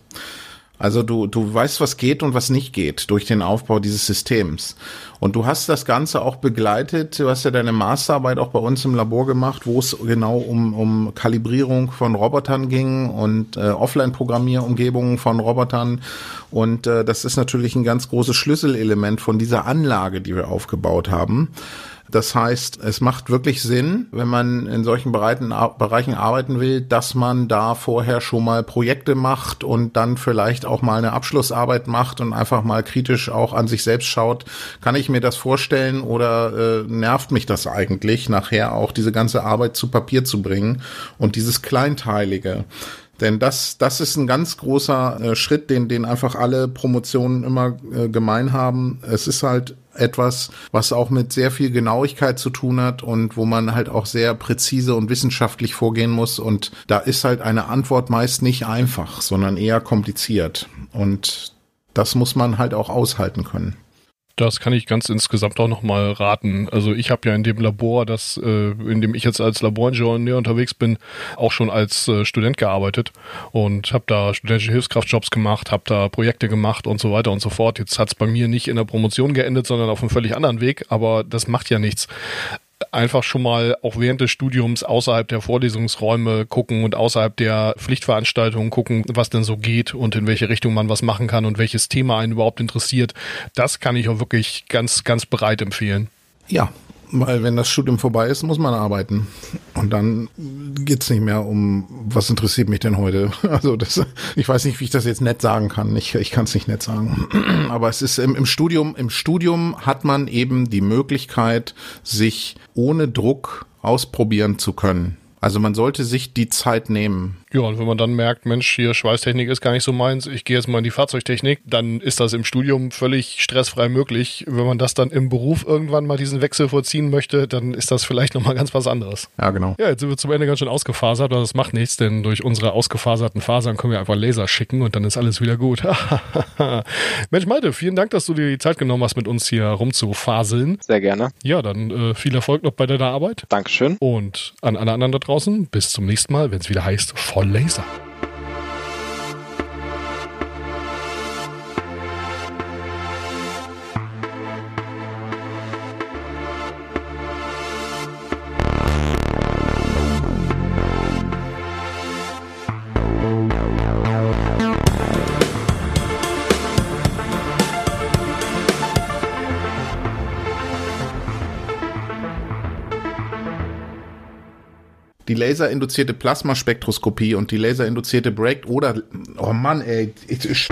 Also du, du weißt, was geht und was nicht geht durch den Aufbau dieses Systems. Und du hast das Ganze auch begleitet. Du hast ja deine Masterarbeit auch bei uns im Labor gemacht, wo es genau um, um Kalibrierung von Robotern ging und äh, Offline-Programmierumgebungen von Robotern. Und äh, das ist natürlich ein ganz großes Schlüsselelement von dieser Anlage, die wir aufgebaut haben Das heißt, es macht wirklich Sinn, wenn man in solchen Bereichen, arbeiten will, dass man da vorher schon mal Projekte macht und dann vielleicht auch mal eine Abschlussarbeit macht und einfach mal kritisch auch an sich selbst schaut, kann ich mir das vorstellen oder äh, nervt mich das eigentlich, nachher auch diese ganze Arbeit zu Papier zu bringen und dieses Kleinteilige. Denn das, das ist ein ganz großer äh, Schritt, den, den einfach alle Promotionen immer äh, gemein haben. Es ist halt etwas, was auch mit sehr viel Genauigkeit zu tun hat und wo man halt auch sehr präzise und wissenschaftlich vorgehen muss. Und da ist halt eine Antwort meist nicht einfach, sondern eher kompliziert. Und das muss man halt auch aushalten können. Das kann ich ganz insgesamt auch nochmal raten. Also ich habe ja in dem Labor, das, äh, in dem ich jetzt als Laboringenieur unterwegs bin, auch schon als äh, Student gearbeitet und habe da studentische Hilfskraftjobs gemacht, habe da Projekte gemacht und so weiter und so fort. Jetzt hat es bei mir nicht in der Promotion geendet, sondern auf einem völlig anderen Weg, aber das macht ja nichts einfach schon mal auch während des Studiums außerhalb der Vorlesungsräume gucken und außerhalb der Pflichtveranstaltungen gucken, was denn so geht und in welche Richtung man was machen kann und welches Thema einen überhaupt interessiert. Das kann ich auch wirklich ganz, ganz bereit empfehlen. Ja, weil wenn das Studium vorbei ist, muss man arbeiten. Und dann geht's nicht mehr um, was interessiert mich denn heute? Also das, ich weiß nicht, wie ich das jetzt nett sagen kann. Ich, ich kann es nicht nett sagen. Aber es ist im, im Studium, im Studium hat man eben die Möglichkeit, sich ohne Druck ausprobieren zu können. Also man sollte sich die Zeit nehmen. Ja, und wenn man dann merkt, Mensch, hier Schweißtechnik ist gar nicht so meins, ich gehe jetzt mal in die Fahrzeugtechnik, dann ist das im Studium völlig stressfrei möglich. Wenn man das dann im Beruf irgendwann mal diesen Wechsel vollziehen möchte, dann ist das vielleicht nochmal ganz was anderes. Ja, genau. Ja, jetzt sind wir zum Ende ganz schön ausgefasert, aber das macht nichts, denn durch unsere ausgefaserten Fasern können wir einfach Laser schicken und dann ist alles wieder gut. Mensch, Malte, vielen Dank, dass du dir die Zeit genommen hast, mit uns hier rumzufaseln. Sehr gerne. Ja, dann äh, viel Erfolg noch bei deiner Arbeit. Dankeschön. Und an alle anderen da draußen, bis zum nächsten Mal, wenn es wieder heißt, voll Laser. Die laserinduzierte Plasmaspektroskopie und die laserinduzierte Break oder oh Mann, ey, ich, ich,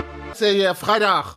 Freitag.